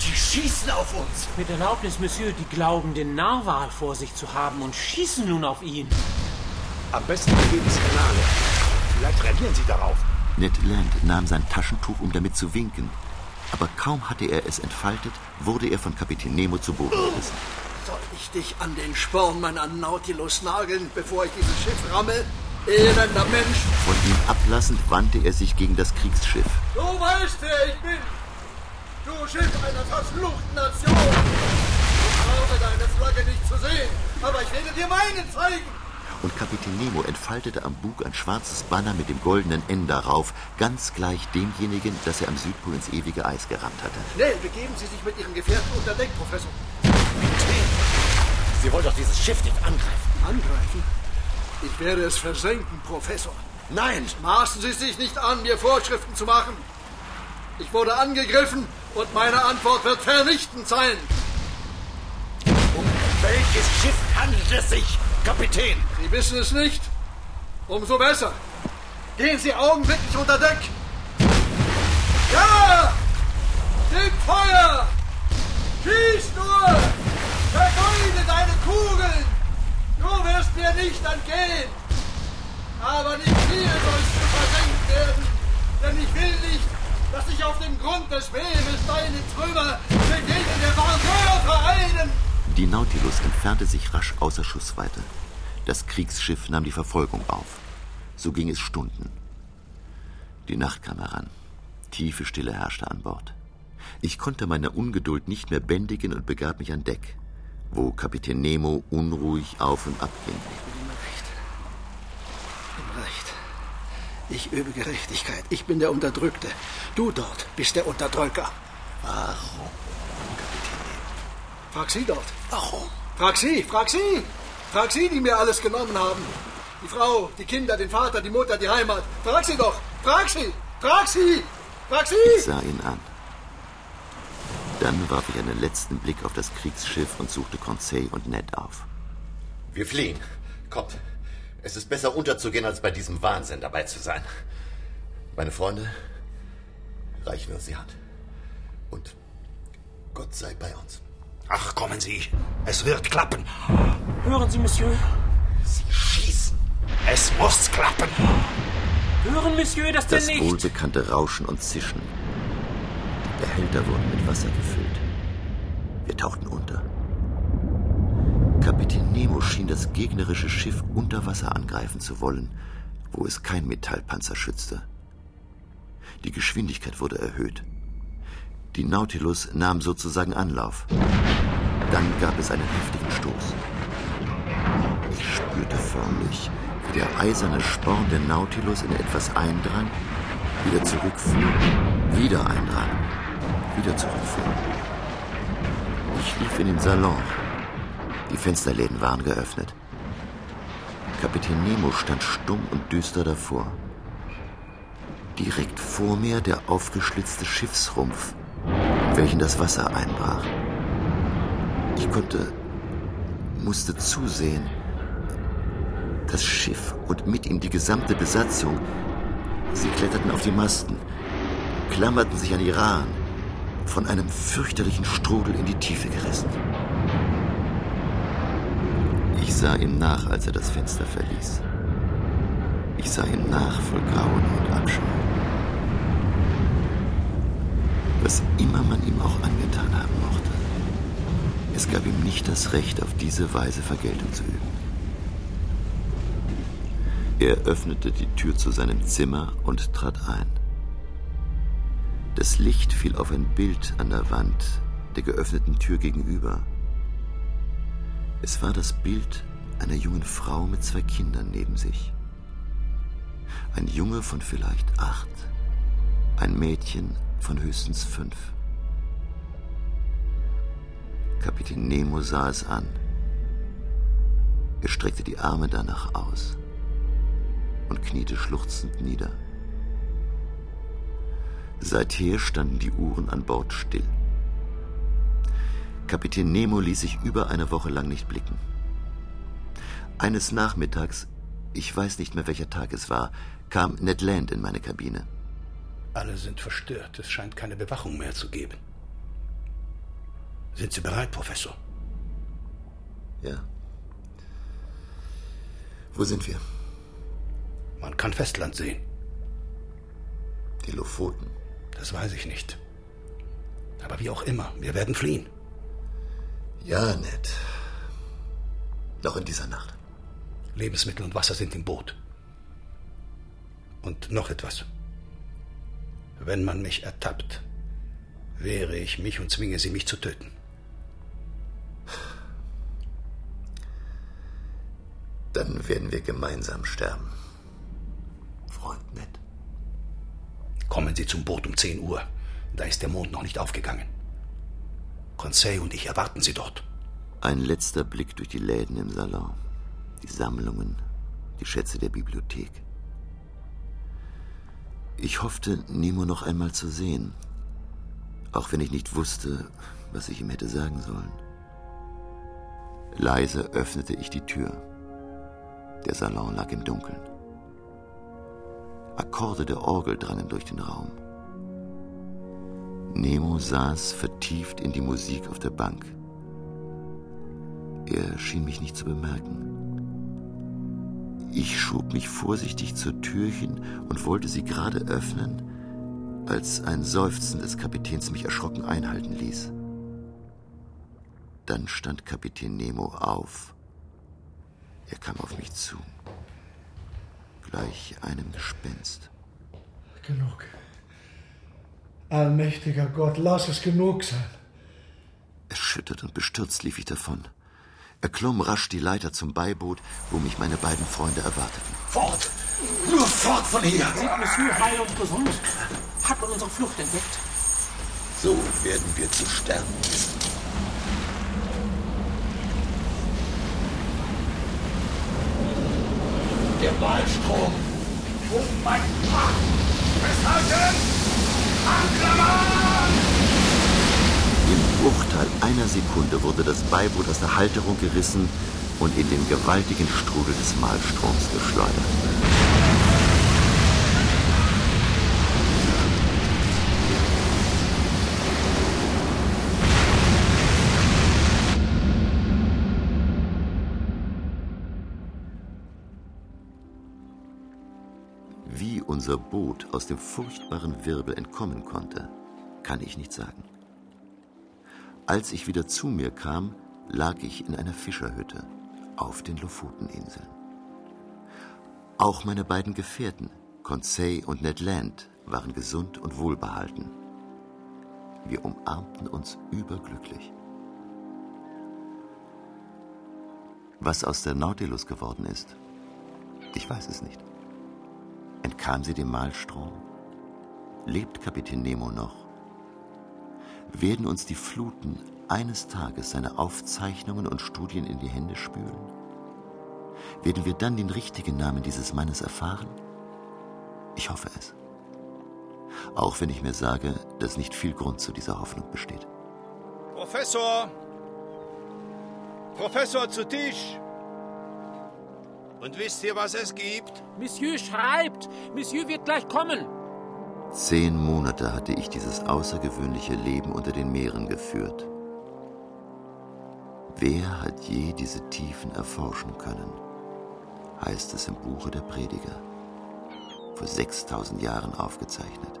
Die schießen auf uns! Mit Erlaubnis, Monsieur, die glauben, den Narwal vor sich zu haben und schießen nun auf ihn. Am besten wir ins Kanale. Vielleicht reagieren Sie darauf. Ned Land nahm sein Taschentuch, um damit zu winken. Aber kaum hatte er es entfaltet, wurde er von Kapitän Nemo zu Boden gerissen. Soll ich dich an den Sporn meiner Nautilus nageln, bevor ich dieses Schiff ramme? Elender Mensch! Von ihm ablassend wandte er sich gegen das Kriegsschiff. Du weißt, wer ich bin! Du Schiff einer verfluchten Nation! Ich brauche deine Flagge nicht zu sehen, aber ich werde dir meinen zeigen! Und Kapitän Nemo entfaltete am Bug ein schwarzes Banner mit dem goldenen N darauf, ganz gleich demjenigen, das er am Südpol ins ewige Eis gerammt hatte. Schnell, begeben Sie sich mit Ihren Gefährten unter Deck, Professor. Sie wollen doch dieses Schiff nicht angreifen. Angreifen? Ich werde es versenken, Professor. Nein! Maßen Sie sich nicht an, mir Vorschriften zu machen. Ich wurde angegriffen und meine Antwort wird vernichtend sein. Um welches Schiff handelt es sich, Kapitän? Sie wissen es nicht? Umso besser. Gehen Sie augenblicklich unter Deck. Ja! Nehmt Feuer! Schieß nur! Vergeude deine Kugeln! Du wirst mir nicht entgehen! Aber nicht hier sollst du versenkt werden, denn ich will nicht, dass sich auf dem Grund des Meeres deine Trümmer mit denen der Vengeur vereinen! Die Nautilus entfernte sich rasch außer Schussweite. Das Kriegsschiff nahm die Verfolgung auf. So ging es Stunden. Die Nacht kam heran. Tiefe Stille herrschte an Bord. Ich konnte meine Ungeduld nicht mehr bändigen und begab mich an Deck, wo Kapitän Nemo unruhig auf und ab ging. Im Recht. Ich übe Gerechtigkeit. Ich bin der Unterdrückte. Du dort bist der Unterdrücker. Warum? Frag sie dort. Warum? Frag sie, frag sie. Frag sie, die mir alles genommen haben. Die Frau, die Kinder, den Vater, die Mutter, die Heimat. Frag sie doch. Frag sie. Frag sie. Frag sie. Ich sah ihn an. Dann warf ich einen letzten Blick auf das Kriegsschiff und suchte Conseil und Ned auf. Wir fliehen. Kommt. Es ist besser unterzugehen, als bei diesem Wahnsinn dabei zu sein. Meine Freunde, reichen wir uns die Hand. Und Gott sei bei uns. Ach, kommen Sie. Es wird klappen. Hören Sie, Monsieur. Sie schießen. Es muss klappen. Hören, Monsieur, das, das denn nicht? Das wohlbekannte Rauschen und Zischen. Die Behälter wurden mit Wasser gefüllt. Wir tauchten unter. Kapitän Nemo schien das gegnerische Schiff unter Wasser angreifen zu wollen, wo es kein Metallpanzer schützte. Die Geschwindigkeit wurde erhöht. Die Nautilus nahm sozusagen Anlauf. Dann gab es einen heftigen Stoß. Ich spürte förmlich, wie der eiserne Sporn der Nautilus in etwas eindrang, wieder zurückfuhr, wieder eindrang, wieder zurückfuhr. Ich lief in den Salon. Die Fensterläden waren geöffnet. Kapitän Nemo stand stumm und düster davor. Direkt vor mir der aufgeschlitzte Schiffsrumpf, welchen das Wasser einbrach. Ich konnte, musste zusehen. Das Schiff und mit ihm die gesamte Besatzung. Sie kletterten auf die Masten, klammerten sich an die Rahen, von einem fürchterlichen Strudel in die Tiefe gerissen. Ich sah ihm nach, als er das Fenster verließ. Ich sah ihm nach voll Grauen und Abscheu. Was immer man ihm auch angetan haben mochte, es gab ihm nicht das Recht, auf diese Weise Vergeltung zu üben. Er öffnete die Tür zu seinem Zimmer und trat ein. Das Licht fiel auf ein Bild an der Wand der geöffneten Tür gegenüber. Es war das Bild einer jungen Frau mit zwei Kindern neben sich. Ein Junge von vielleicht acht, ein Mädchen von höchstens fünf. Kapitän Nemo sah es an. Er streckte die Arme danach aus und kniete schluchzend nieder. Seither standen die Uhren an Bord still. Kapitän Nemo ließ sich über eine Woche lang nicht blicken. Eines Nachmittags, ich weiß nicht mehr welcher Tag es war, kam Ned Land in meine Kabine. Alle sind verstört. Es scheint keine Bewachung mehr zu geben. Sind Sie bereit, Professor? Ja. Wo sind wir? Man kann Festland sehen. Die Lofoten. Das weiß ich nicht. Aber wie auch immer, wir werden fliehen. Ja, Ned. Noch in dieser Nacht. Lebensmittel und Wasser sind im Boot. Und noch etwas. Wenn man mich ertappt, wehre ich mich und zwinge sie, mich zu töten. Dann werden wir gemeinsam sterben. Freund Ned. Kommen Sie zum Boot um 10 Uhr. Da ist der Mond noch nicht aufgegangen. Conseil und ich erwarten Sie dort. Ein letzter Blick durch die Läden im Salon. Die Sammlungen, die Schätze der Bibliothek. Ich hoffte, Nemo noch einmal zu sehen, auch wenn ich nicht wusste, was ich ihm hätte sagen sollen. Leise öffnete ich die Tür. Der Salon lag im Dunkeln. Akkorde der Orgel drangen durch den Raum. Nemo saß vertieft in die Musik auf der Bank. Er schien mich nicht zu bemerken. Ich schob mich vorsichtig zur Tür hin und wollte sie gerade öffnen, als ein Seufzen des Kapitäns mich erschrocken einhalten ließ. Dann stand Kapitän Nemo auf. Er kam auf mich zu, gleich einem Gespenst. Genug. Allmächtiger Gott, lass es genug sein. Erschüttert und bestürzt lief ich davon. Er klomm rasch die Leiter zum Beiboot, wo mich meine beiden Freunde erwarteten. Fort! Nur fort von hier! Sind Monsieur heil und gesund? Hat man unsere Flucht entdeckt? So werden wir zu sterben wissen. Der Malstrom! Oh mein Gott! Festhalten! Anklammern! Im Bruchteil einer Sekunde wurde das Beiboot aus der Halterung gerissen und in den gewaltigen Strudel des Malstroms geschleudert. Wie unser Boot aus dem furchtbaren Wirbel entkommen konnte, kann ich nicht sagen. Als ich wieder zu mir kam, lag ich in einer Fischerhütte auf den Lofoteninseln. Auch meine beiden Gefährten, Conseil und Ned Land, waren gesund und wohlbehalten. Wir umarmten uns überglücklich. Was aus der Nautilus geworden ist, ich weiß es nicht. Entkam sie dem Mahlstrom? Lebt Kapitän Nemo noch? Werden uns die Fluten eines Tages seine Aufzeichnungen und Studien in die Hände spülen? Werden wir dann den richtigen Namen dieses Mannes erfahren? Ich hoffe es. Auch wenn ich mir sage, dass nicht viel Grund zu dieser Hoffnung besteht. Professor! Professor zu Tisch! Und wisst ihr, was es gibt? Monsieur schreibt. Monsieur wird gleich kommen. Zehn Monate hatte ich dieses außergewöhnliche Leben unter den Meeren geführt. Wer hat je diese Tiefen erforschen können? heißt es im Buche der Prediger, vor 6000 Jahren aufgezeichnet.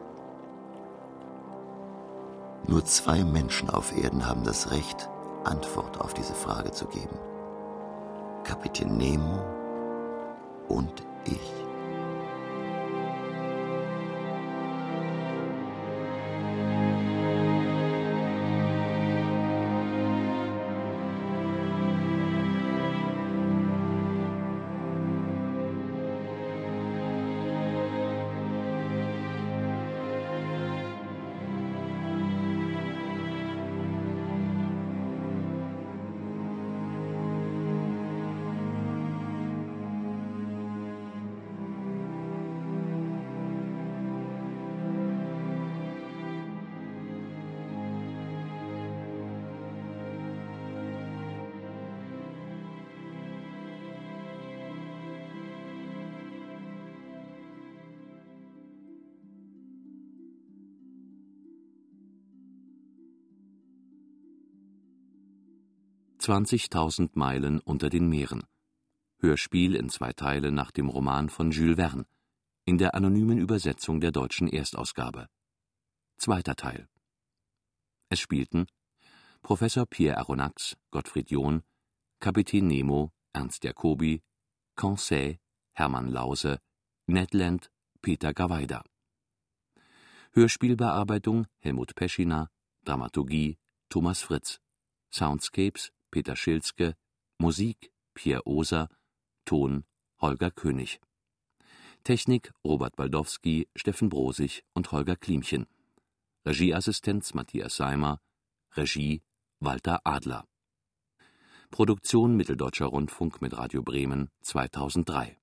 Nur zwei Menschen auf Erden haben das Recht, Antwort auf diese Frage zu geben. Kapitän Nemo und ich. Zwanzigtausend Meilen unter den Meeren. Hörspiel in zwei Teile nach dem Roman von Jules Verne. In der anonymen Übersetzung der deutschen Erstausgabe. Zweiter Teil. Es spielten Professor Pierre Aronnax, Gottfried John, Kapitän Nemo, Ernst Jacobi, Conseil, Hermann Lause, Ned Land, Peter Gawaida. Hörspielbearbeitung Helmut Peschina, Dramaturgie Thomas Fritz, Soundscapes Peter Schilzke, Musik Pierre Oser, Ton Holger König. Technik Robert Baldowski, Steffen Brosig und Holger Klimchen. Regieassistenz Matthias Seimer, Regie Walter Adler. Produktion Mitteldeutscher Rundfunk mit Radio Bremen 2003